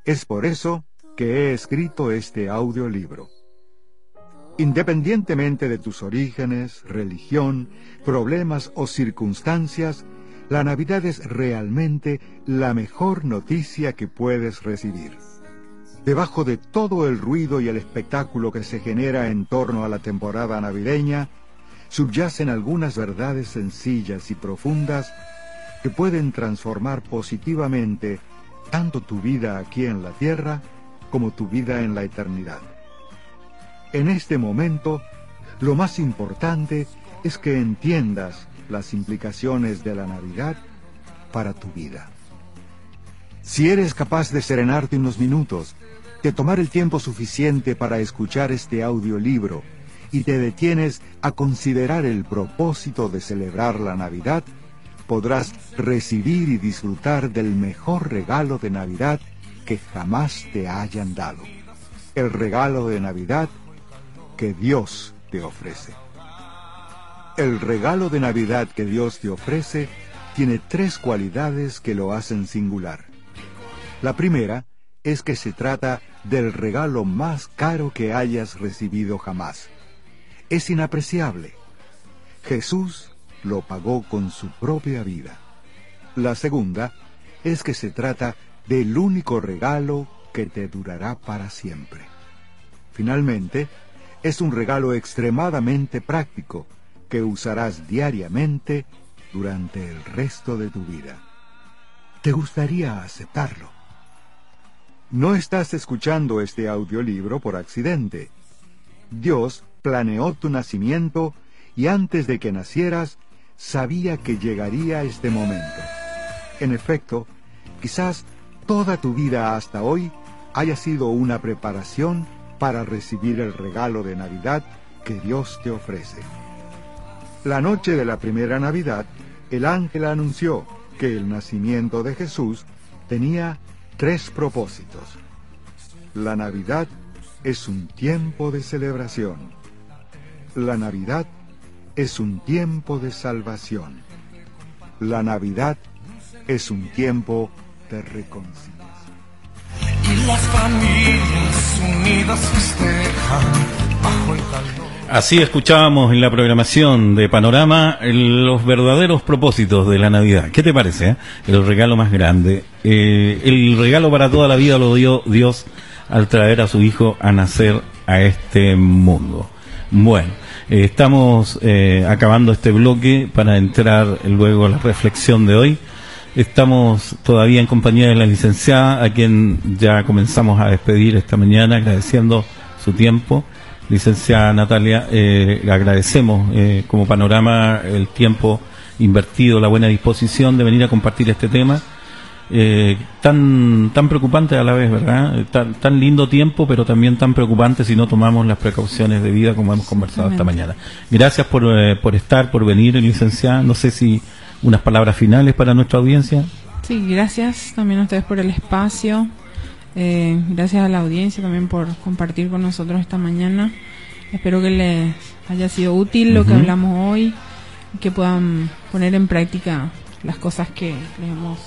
Es por eso que he escrito este audiolibro. Independientemente de tus orígenes, religión, problemas o circunstancias, la Navidad es realmente la mejor noticia que puedes recibir. Debajo de todo el ruido y el espectáculo que se genera en torno a la temporada navideña, subyacen algunas verdades sencillas y profundas que pueden transformar positivamente tanto tu vida aquí en la tierra como tu vida en la eternidad. En este momento, lo más importante es que entiendas las implicaciones de la Navidad para tu vida. Si eres capaz de serenarte unos minutos, de tomar el tiempo suficiente para escuchar este audiolibro y te detienes a considerar el propósito de celebrar la Navidad, podrás recibir y disfrutar del mejor regalo de Navidad que jamás te hayan dado. El regalo de Navidad que Dios te ofrece. El regalo de Navidad que Dios te ofrece tiene tres cualidades que lo hacen singular. La primera es que se trata del regalo más caro que hayas recibido jamás. Es inapreciable. Jesús lo pagó con su propia vida. La segunda es que se trata del único regalo que te durará para siempre. Finalmente, es un regalo extremadamente práctico que usarás diariamente durante el resto de tu vida. ¿Te gustaría aceptarlo? No estás escuchando este audiolibro por accidente. Dios planeó tu nacimiento y antes de que nacieras sabía que llegaría este momento. En efecto, quizás toda tu vida hasta hoy haya sido una preparación para recibir el regalo de Navidad que Dios te ofrece. La noche de la primera Navidad, el ángel anunció que el nacimiento de Jesús tenía tres propósitos. La Navidad es un tiempo de celebración. La Navidad es un tiempo de salvación. La Navidad es un tiempo de reconciliación. Y las familias unidas festejan bajo el calor. Así escuchábamos en la programación de Panorama los verdaderos propósitos de la Navidad. ¿Qué te parece? eh? El regalo más grande. Eh, el regalo para toda la vida lo dio Dios al traer a su Hijo a nacer a este mundo. Bueno, eh, estamos eh, acabando este bloque para entrar luego a la reflexión de hoy. Estamos todavía en compañía de la licenciada, a quien ya comenzamos a despedir esta mañana, agradeciendo su tiempo. Licenciada Natalia, eh, agradecemos eh, como panorama el tiempo invertido, la buena disposición de venir a compartir este tema. Eh, tan tan preocupante a la vez, ¿verdad? Tan, tan lindo tiempo, pero también tan preocupante si no tomamos las precauciones de vida como hemos conversado esta mañana. Gracias por, eh, por estar, por venir, licenciada. No sé si unas palabras finales para nuestra audiencia. Sí, gracias también a ustedes por el espacio. Eh, gracias a la audiencia también por compartir con nosotros esta mañana. Espero que les haya sido útil lo que hablamos hoy y que puedan poner en práctica las cosas que les hemos,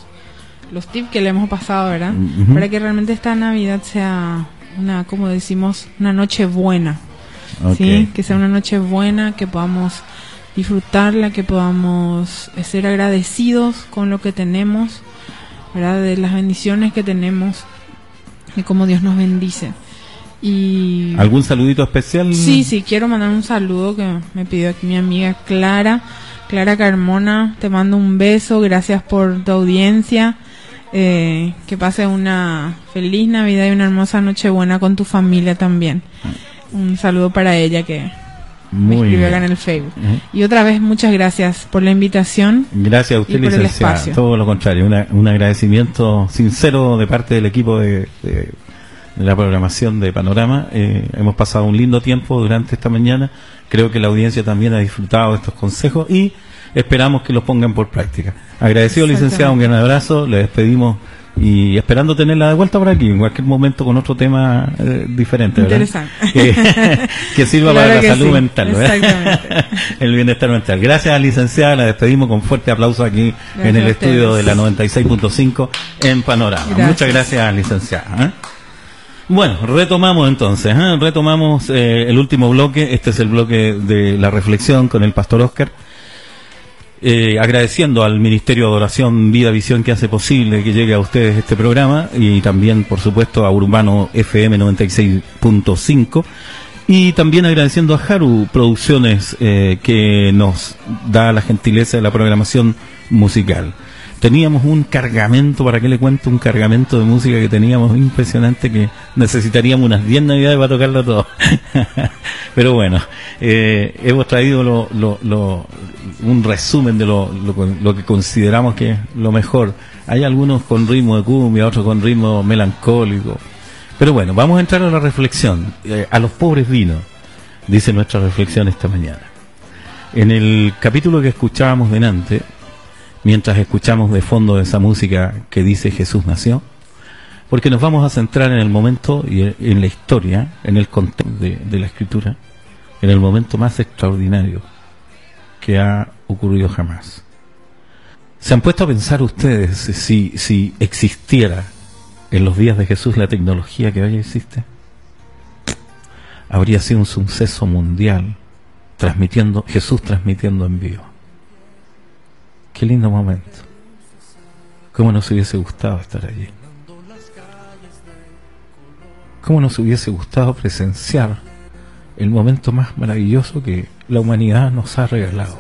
los tips que le hemos pasado, ¿verdad? Para que realmente esta Navidad sea una, como decimos, una noche buena. ¿sí? Que sea una noche buena, que podamos disfrutarla, que podamos eh, ser agradecidos con lo que tenemos, ¿verdad? De las bendiciones que tenemos y cómo Dios nos bendice. Y ¿Algún saludito especial? Sí, sí, quiero mandar un saludo que me pidió aquí mi amiga Clara. Clara Carmona, te mando un beso, gracias por tu audiencia. Eh, que pase una feliz Navidad y una hermosa Nochebuena con tu familia también. Un saludo para ella que me Muy escribió bien. acá en el Facebook. Ujú. Y otra vez, muchas gracias por la invitación. Gracias a usted, y por el licenciada. espacio. Todo lo contrario, una- un agradecimiento sincero de parte del equipo de, de- de la programación de Panorama. Eh, hemos pasado un lindo tiempo durante esta mañana. Creo que la audiencia también ha disfrutado de estos consejos y esperamos que los pongan por práctica. Agradecido, licenciado, un gran abrazo. Le despedimos y esperando tenerla de vuelta por aquí en cualquier momento con otro tema eh, diferente. ¿verdad? Interesante. Que, que sirva Claro para la salud sí, mental. ¿verdad? exactamente. el bienestar mental. Gracias, licenciada. La despedimos con fuerte aplauso aquí Gracias en el estudio de la 96.5 en Panorama. Gracias. Muchas gracias, licenciada. ¿eh? Bueno, retomamos entonces, ¿eh? retomamos el último bloque. Este es el bloque de la reflexión con el pastor Oscar. Eh, agradeciendo al Ministerio de Adoración Vida Visión que hace posible que llegue a ustedes este programa y también, por supuesto, a Urbano FM 96.5 y también agradeciendo a Haru Producciones eh, que nos da la gentileza de la programación musical. Teníamos un cargamento, ¿para qué le cuento? Un cargamento de música que teníamos impresionante que necesitaríamos unas 10 navidades para tocarlo todo. Pero bueno, eh, hemos traído lo, un resumen de lo, lo- que consideramos que es lo mejor. Hay algunos con ritmo de cumbia, otros con ritmo melancólico. Pero bueno, vamos a entrar a la reflexión. Eh, a los pobres vino, dice nuestra reflexión esta mañana. En el capítulo que escuchábamos delante, mientras escuchamos de fondo esa música que dice Jesús nació, porque nos vamos a centrar en el momento y en la historia, en el contexto de, la escritura, en el momento más extraordinario que ha ocurrido jamás. ¿Se han puesto a pensar ustedes si, si existiera en los días de Jesús la tecnología que hoy existe? Habría sido un suceso mundial transmitiendo, Jesús transmitiendo en vivo. Qué lindo momento. ¿Cómo nos hubiese gustado estar allí? ¿Cómo nos hubiese gustado presenciar el momento más maravilloso que la humanidad nos ha regalado?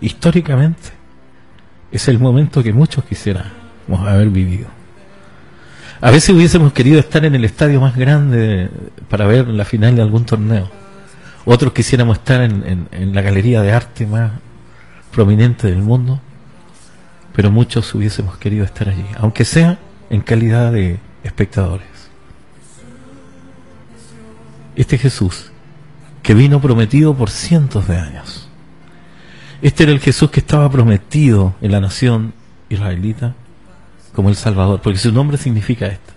Históricamente, es el momento que muchos quisiéramos haber vivido. A veces hubiésemos querido estar en el estadio más grande para ver la final de algún torneo. Otros quisiéramos estar en, en- en la galería de arte más prominente del mundo. Pero muchos hubiésemos querido estar allí, aunque sea en calidad de espectadores. Este Jesús, que vino prometido por cientos de años. Este era el Jesús que estaba prometido en la nación israelita como el Salvador, porque su nombre significa esto.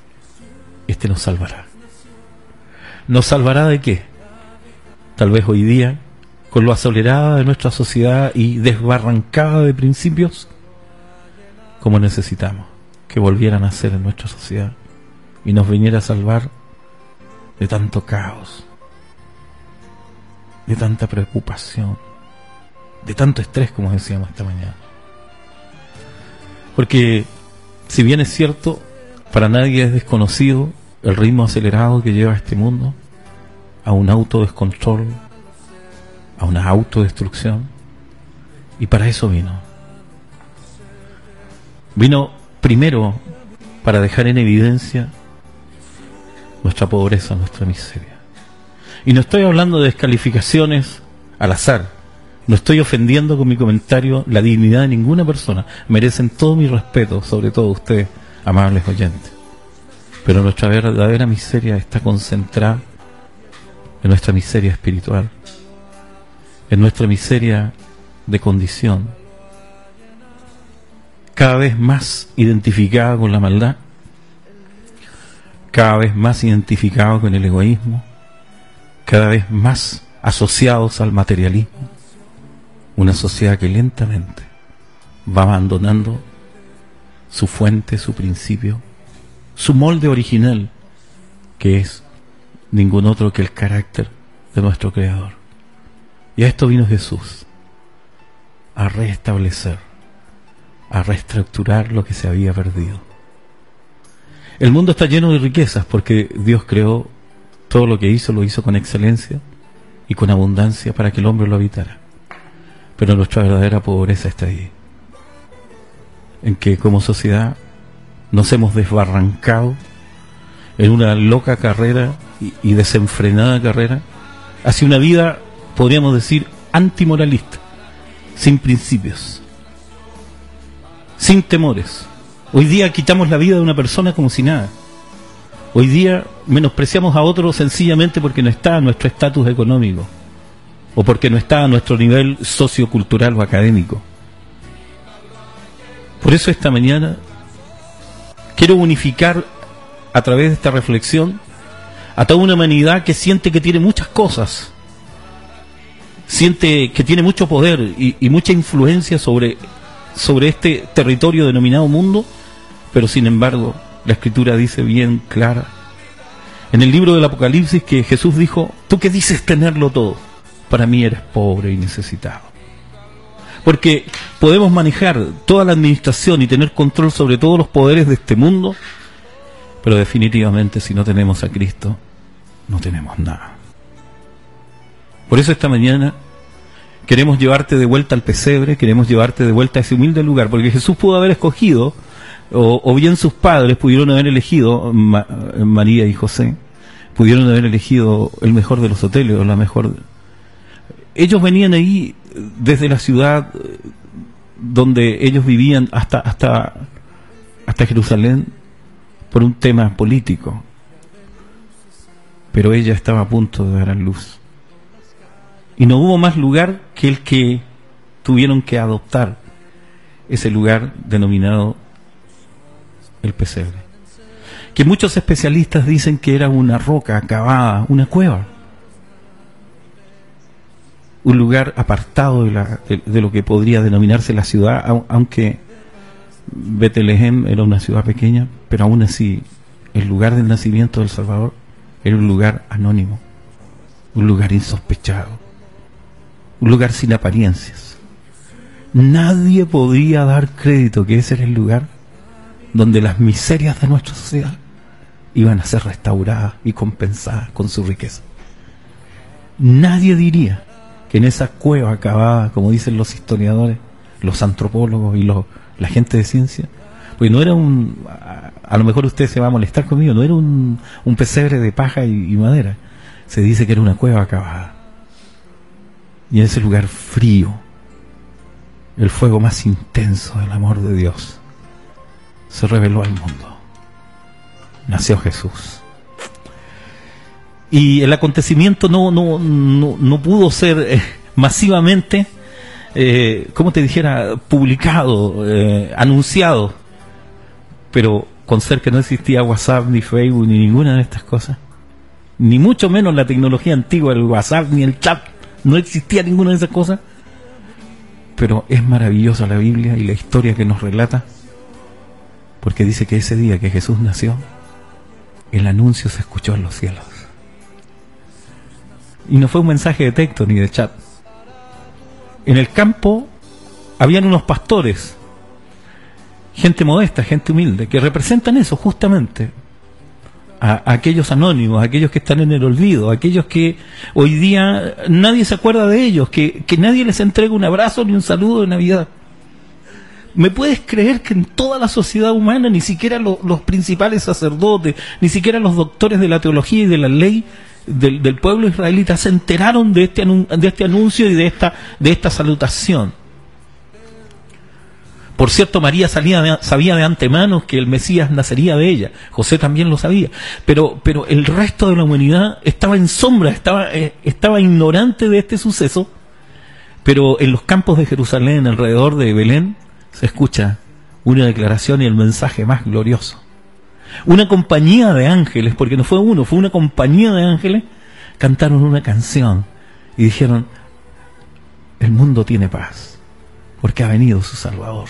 Este nos salvará. ¿Nos salvará de qué? Tal vez hoy día, con lo acelerada de nuestra sociedad y desbarrancada de principios, como necesitamos que volvieran a ser en nuestra sociedad y nos viniera a salvar de tanto caos, de tanta preocupación, de tanto estrés, como decíamos esta mañana. Porque, si bien es cierto, para nadie es desconocido el ritmo acelerado que lleva este mundo a un autodescontrol, a una autodestrucción, y para eso vino. Vino primero para dejar en evidencia nuestra pobreza, nuestra miseria. Y no estoy hablando de descalificaciones al azar. No estoy ofendiendo con mi comentario la dignidad de ninguna persona. Merecen todo mi respeto, sobre todo ustedes, amables oyentes. Pero nuestra verdadera miseria está concentrada en nuestra miseria espiritual, en nuestra miseria de condición, cada vez más identificada con la maldad, cada vez más identificada con el egoísmo, cada vez más asociados al materialismo, una sociedad que lentamente va abandonando su fuente, su principio, su molde original, que es ningún otro que el carácter de nuestro Creador. Y a esto vino Jesús, a restablecer, a reestructurar lo que se había perdido. El mundo está lleno de riquezas porque Dios creó todo lo que hizo lo hizo con excelencia y con abundancia para que el hombre lo habitara. Pero nuestra verdadera pobreza está ahí, en que como sociedad nos hemos desbarrancado en una loca carrera y, desenfrenada carrera hacia una vida, podríamos decir, antimoralista, sin principios, sin temores. Hoy día quitamos la vida de una persona como si nada. Hoy día menospreciamos a otro sencillamente porque no está a nuestro estatus económico o porque no está a nuestro nivel sociocultural o académico. Por eso esta mañana quiero unificar a través de esta reflexión a toda una humanidad que siente que tiene muchas cosas, siente que tiene mucho poder y, mucha influencia sobre, sobre este territorio denominado mundo, pero sin embargo la escritura dice bien clara en el libro del Apocalipsis que Jesús dijo, tú que dices tenerlo todo, para mí eres pobre y necesitado. Porque podemos manejar toda la administración y tener control sobre todos los poderes de este mundo, pero definitivamente si no tenemos a Cristo, no tenemos nada. Por eso esta mañana queremos llevarte de vuelta al pesebre, queremos llevarte de vuelta a ese humilde lugar, porque Jesús pudo haber escogido o, o, bien sus padres pudieron haber elegido Ma, María y José pudieron haber elegido el mejor de los hoteles o la mejor ellos venían ahí desde la ciudad donde ellos vivían hasta hasta hasta Jerusalén por un tema político. Pero ella estaba a punto de dar a luz y no hubo más lugar que el que tuvieron que adoptar ese lugar denominado el pesebre. Que muchos especialistas dicen que era una roca acabada, una cueva. Un lugar apartado de, de lo que podría denominarse la ciudad, aunque Betlehem era una ciudad pequeña, pero aún así el lugar del nacimiento del Salvador era un lugar anónimo, un lugar insospechado, un lugar sin apariencias. Nadie podía dar crédito que ese era el lugar donde las miserias de nuestra sociedad iban a ser restauradas y compensadas con su riqueza. Nadie diría que en esa cueva acabada, como dicen los historiadores, los antropólogos y los, la gente de ciencia, pues no era un, a, a, lo mejor usted se va a molestar conmigo, no era un, un pesebre de paja y, y madera, se dice que era una cueva acabada. Y en ese lugar frío, el fuego más intenso del amor de Dios se reveló al mundo. Nació Jesús. Y el acontecimiento no, no, no, no pudo ser eh, masivamente, eh, como te dijera, publicado, eh, anunciado, pero con ser que no existía WhatsApp, ni Facebook, ni ninguna de estas cosas, ni mucho menos la tecnología antigua, el WhatsApp, ni el chat, no existía ninguna de esas cosas, pero es maravillosa la Biblia y la historia que nos relata porque dice que ese día que Jesús nació, el anuncio se escuchó en los cielos. Y no fue un mensaje de texto ni de chat. En el campo habían unos pastores, gente modesta, gente humilde, que representan eso justamente. A, aquellos anónimos, a aquellos que están en el olvido, a aquellos que hoy día nadie se acuerda de ellos, que, que nadie les entrega un abrazo ni un saludo de Navidad. ¿Me puedes creer que en toda la sociedad humana, ni siquiera lo, los principales sacerdotes, ni siquiera los doctores de la teología y de la ley del, del pueblo israelita se enteraron de este, de este anuncio y de esta, de esta salutación? Por cierto, María sabía de antemano que el Mesías nacería de ella. José también lo sabía. Pero, pero el resto de la humanidad estaba en sombra, estaba, eh, estaba ignorante de este suceso. Pero en los campos de Jerusalén, alrededor de Belén, se escucha una declaración y el mensaje más glorioso. Una compañía de ángeles, porque no fue uno, fue una compañía de ángeles, cantaron una canción y dijeron, el mundo tiene paz, porque ha venido su Salvador.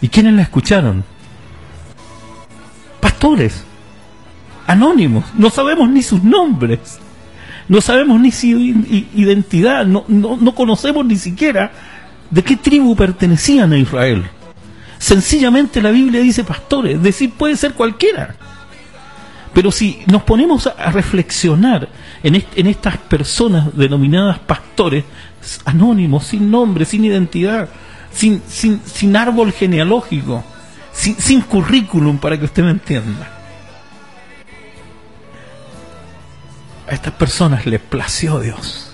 ¿Y quiénes la escucharon? Pastores, anónimos, no sabemos ni sus nombres, no sabemos ni su identidad, no, no, no conocemos ni siquiera de qué tribu pertenecían a Israel. Sencillamente la Biblia dice pastores, decir puede ser cualquiera. Pero si nos ponemos a, reflexionar en, en estas personas denominadas pastores, anónimos, sin nombre, sin identidad, sin, sin, sin árbol genealógico, sin, sin currículum, para que usted me entienda. A estas personas les plació Dios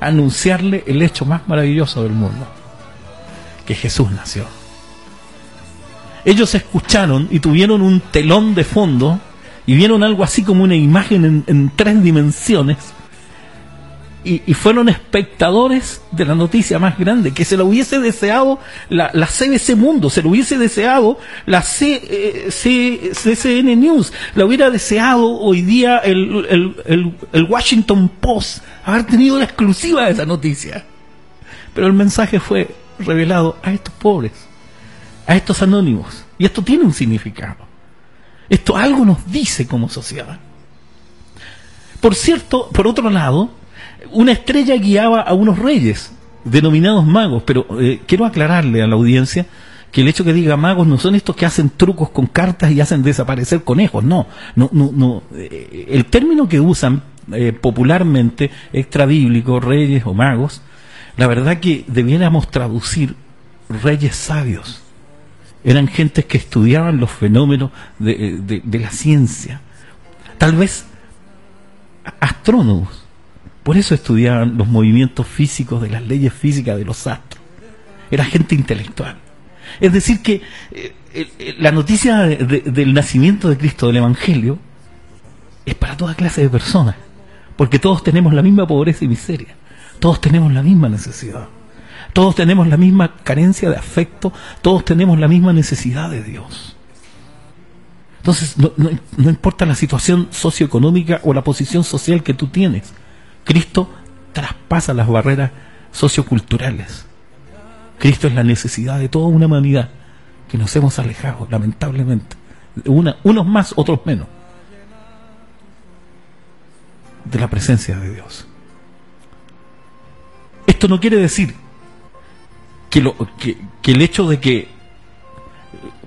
anunciarle el hecho más maravilloso del mundo, que Jesús nació. Ellos escucharon y tuvieron un telón de fondo y vieron algo así como una imagen en, en tres dimensiones y, fueron espectadores de la noticia más grande, que se lo hubiese deseado la, la CBC Mundo, se lo hubiese deseado la C, eh, C- CCN News, la hubiera deseado hoy día el- el- el Washington Post, haber tenido la exclusiva de esa noticia. Pero el mensaje fue revelado a estos pobres, a estos anónimos, y esto tiene un significado. Esto algo nos dice como sociedad. Por cierto, por otro lado, una estrella guiaba a unos reyes, denominados magos, pero eh, quiero aclararle a la audiencia que el hecho que diga magos no son estos que hacen trucos con cartas y hacen desaparecer conejos, no, no, no, no. Eh, el término que usan eh, popularmente, extrabíblico, reyes o magos, la verdad que debiéramos traducir reyes sabios. Eran gentes que estudiaban los fenómenos de, de la ciencia. Tal vez astrónomos. Por eso estudiaban los movimientos físicos de las leyes físicas de los astros. Era gente intelectual. Es decir, que eh, la noticia de- de- del nacimiento de Cristo, del Evangelio, es para toda clase de personas. Porque todos tenemos la misma pobreza y miseria. Todos tenemos la misma necesidad. Todos tenemos la misma carencia de afecto. Todos tenemos la misma necesidad de Dios. Entonces, no, no- no importa la situación socioeconómica o la posición social que tú tienes, Cristo traspasa las barreras socioculturales. Cristo es la necesidad de toda una humanidad que nos hemos alejado, lamentablemente. Unos más, otros menos. De la presencia de Dios. Esto no quiere decir que, que el hecho de que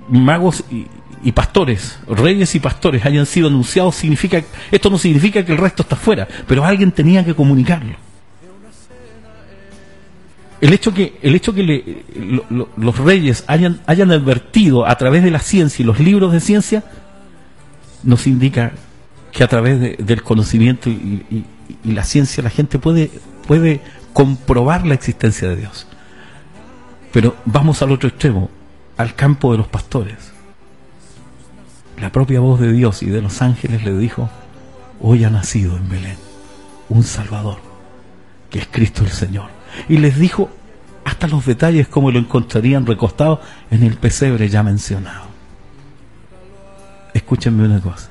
magos y, y pastores, reyes y pastores hayan sido anunciados significa esto no significa que el resto está fuera, pero alguien tenía que comunicarlo. El hecho que el hecho que le- lo- lo- los reyes hayan hayan advertido a través de la ciencia y los libros de ciencia nos indica que a través de- del conocimiento y, y- y la ciencia la gente puede puede comprobar la existencia de Dios. Pero vamos al otro extremo, al campo de los pastores. La propia voz de Dios y de los ángeles le dijo, hoy ha nacido en Belén un Salvador, que es Cristo el Señor. Y les dijo hasta los detalles como lo encontrarían recostado en el pesebre ya mencionado. Escúchenme una cosa.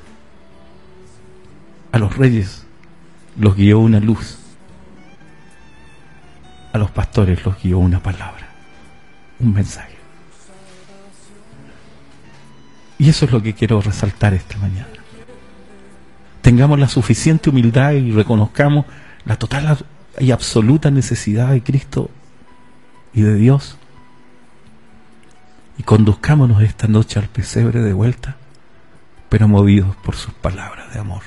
A los reyes los guió una luz. A los pastores los guió una palabra, un mensaje. Y eso es lo que quiero resaltar esta mañana. Tengamos la suficiente humildad y reconozcamos la total y absoluta necesidad de Cristo y de Dios. Y conduzcámonos esta noche al pesebre de vuelta, pero movidos por sus palabras de amor.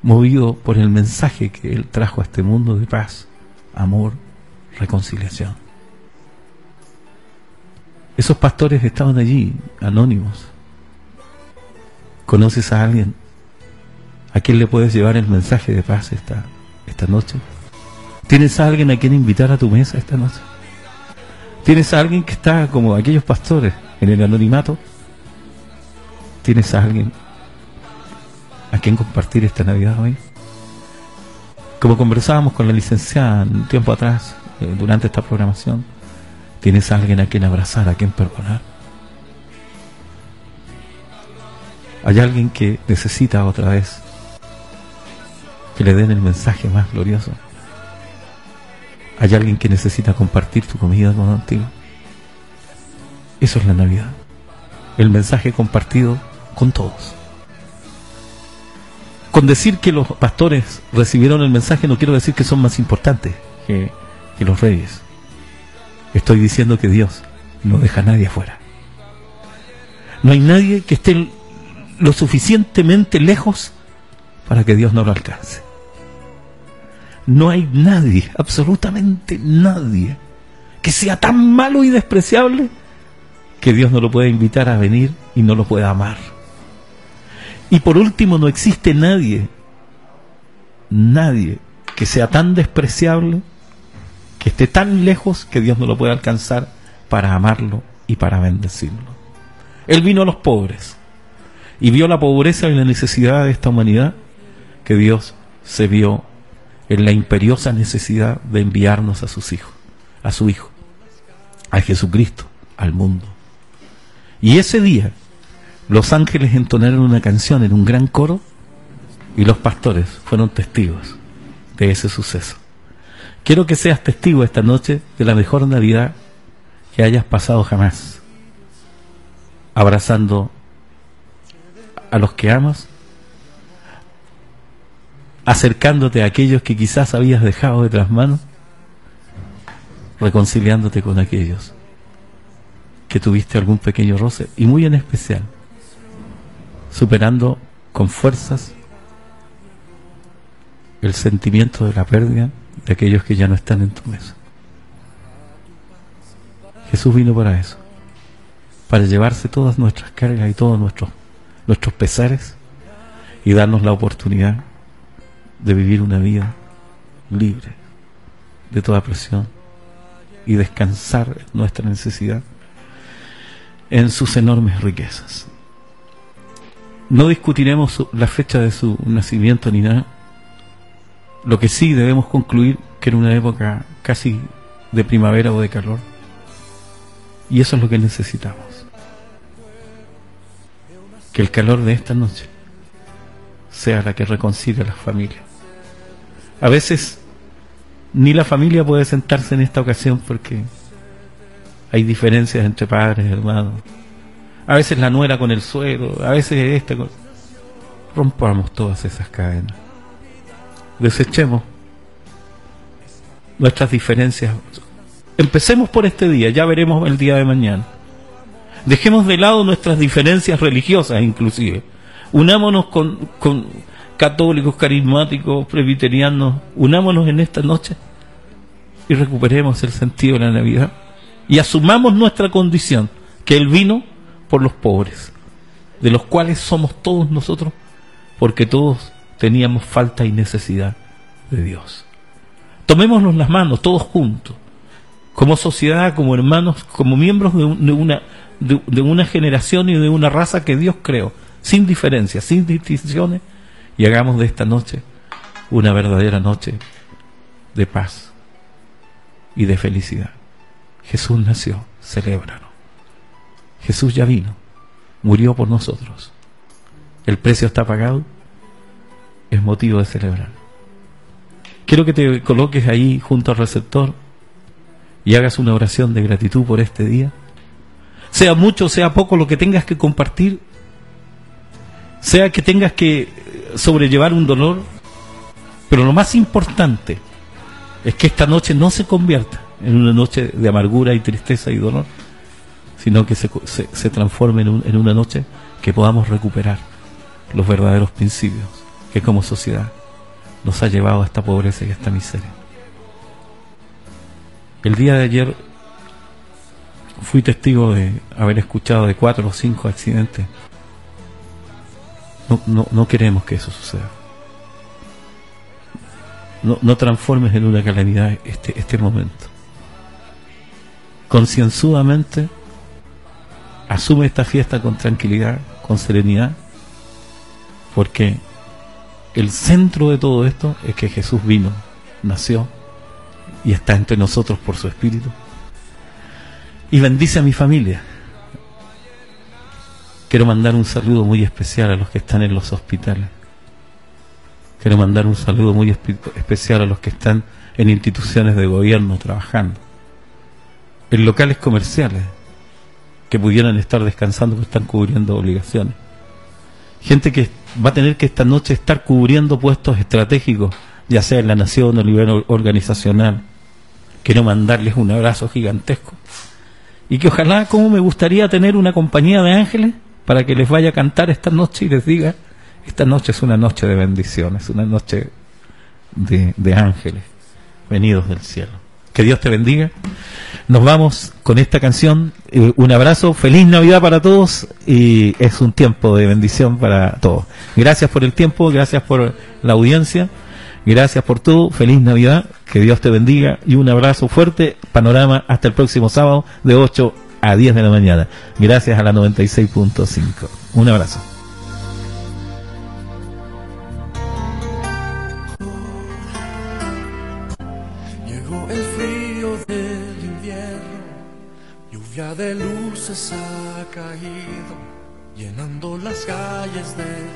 Movidos por el mensaje que Él trajo a este mundo de paz, amor, reconciliación. Esos pastores estaban allí, anónimos. ¿Conoces a alguien a quien le puedes llevar el mensaje de paz esta, esta noche? ¿Tienes a alguien a quien invitar a tu mesa esta noche? ¿Tienes a alguien que está como aquellos pastores en el anonimato? ¿Tienes a alguien a quien compartir esta Navidad hoy? Como conversábamos con la licenciada un tiempo atrás, eh, durante esta programación, ¿tienes a alguien a quien abrazar, a quien perdonar? ¿Hay alguien que necesita otra vez que le den el mensaje más glorioso? ¿Hay alguien que necesita compartir tu comida contigo? Eso es la Navidad. El mensaje compartido con todos. Con decir que los pastores recibieron el mensaje no quiero decir que son más importantes que, que los reyes. Estoy diciendo que Dios no deja a nadie afuera. No hay nadie que esté lo suficientemente lejos para que Dios no lo alcance. No hay nadie, absolutamente nadie, que sea tan malo y despreciable que Dios no lo pueda invitar a venir y no lo pueda amar. Y por último, no existe nadie, nadie que sea tan despreciable, que esté tan lejos que Dios no lo pueda alcanzar para amarlo y para bendecirlo. Él vino a los pobres y vio la pobreza y la necesidad de esta humanidad que Dios se vio en la imperiosa necesidad de enviarnos a sus hijos, a su hijo, a Jesucristo, al mundo. Y ese día los ángeles entonaron una canción en un gran coro y los pastores fueron testigos de ese suceso. Quiero que seas testigo esta noche de la mejor Navidad que hayas pasado jamás, abrazando a los que amas, acercándote a aquellos que quizás habías dejado de tras manos, reconciliándote con aquellos que tuviste algún pequeño roce y muy en especial, superando con fuerzas el sentimiento de la pérdida de aquellos que ya no están en tu mesa. Jesús vino para eso, para llevarse todas nuestras cargas y todos nuestros, nuestros pesares y darnos la oportunidad de vivir una vida libre de toda presión y descansar nuestra necesidad en sus enormes riquezas. No discutiremos la fecha de su nacimiento ni nada. Lo que sí debemos concluir que era una época casi de primavera o de calor. Y eso es lo que necesitamos. Que el calor de esta noche sea la que reconcilie a las familias. A veces ni la familia puede sentarse en esta ocasión porque hay diferencias entre padres, hermanos. A veces la nuera con el suelo, a veces este con... Rompamos todas esas cadenas. Desechemos nuestras diferencias. Empecemos por este día, ya veremos el día de mañana. Dejemos de lado nuestras diferencias religiosas inclusive. Unámonos con, católicos, carismáticos, presbiterianos, unámonos en esta noche y recuperemos el sentido de la Navidad y asumamos nuestra condición, que Él vino por los pobres, de los cuales somos todos nosotros, porque todos teníamos falta y necesidad de Dios. Tomémonos las manos, todos juntos, como sociedad, como hermanos, como miembros de, una, de una generación y de una raza que Dios creó, sin diferencias, sin distinciones, y hagamos de esta noche una verdadera noche de paz y de felicidad. Jesús nació, celébralo. Jesús ya vino, murió por nosotros. El precio está pagado, es motivo de celebrar. Quiero que te coloques ahí junto al receptor y hagas una oración de gratitud por este día. Sea mucho, sea poco lo que tengas que compartir, sea que tengas que sobrellevar un dolor, pero lo más importante es que esta noche no se convierta en una noche de amargura y tristeza y dolor, sino que se, se, transforme en una noche que podamos recuperar los verdaderos principios que como sociedad nos ha llevado a esta pobreza y a esta miseria. El día de ayer fui testigo de haber escuchado de cuatro o cinco accidentes. No, no, no queremos que eso suceda. No, no transformes en una calamidad este, este momento concienzudamente asume esta fiesta con tranquilidad, con serenidad, porque el centro de todo esto es que Jesús vino, nació y está entre nosotros por su Espíritu. Y bendice a mi familia. Quiero mandar un saludo muy especial a los que están en los hospitales. Quiero mandar un saludo muy especial a los que están en instituciones de gobierno trabajando en locales comerciales que pudieran estar descansando porque están cubriendo obligaciones. Gente que va a tener que esta noche estar cubriendo puestos estratégicos, ya sea en la nación o a nivel organizacional. Quiero mandarles un abrazo gigantesco. Y que ojalá, como me gustaría tener una compañía de ángeles para que les vaya a cantar esta noche y les diga, esta noche es una noche de bendiciones, una noche de, de ángeles venidos del cielo. Que Dios te bendiga. Nos vamos con esta canción. Eh, un abrazo, feliz Navidad para todos y es un tiempo de bendición para todos. Gracias por el tiempo, gracias por la audiencia, gracias por todo. Feliz Navidad, que Dios te bendiga y un abrazo fuerte. Panorama hasta el próximo sábado de 8 a 10 de la mañana. Gracias a la 96.5. Un abrazo. De luces ha caído, llenando las calles de.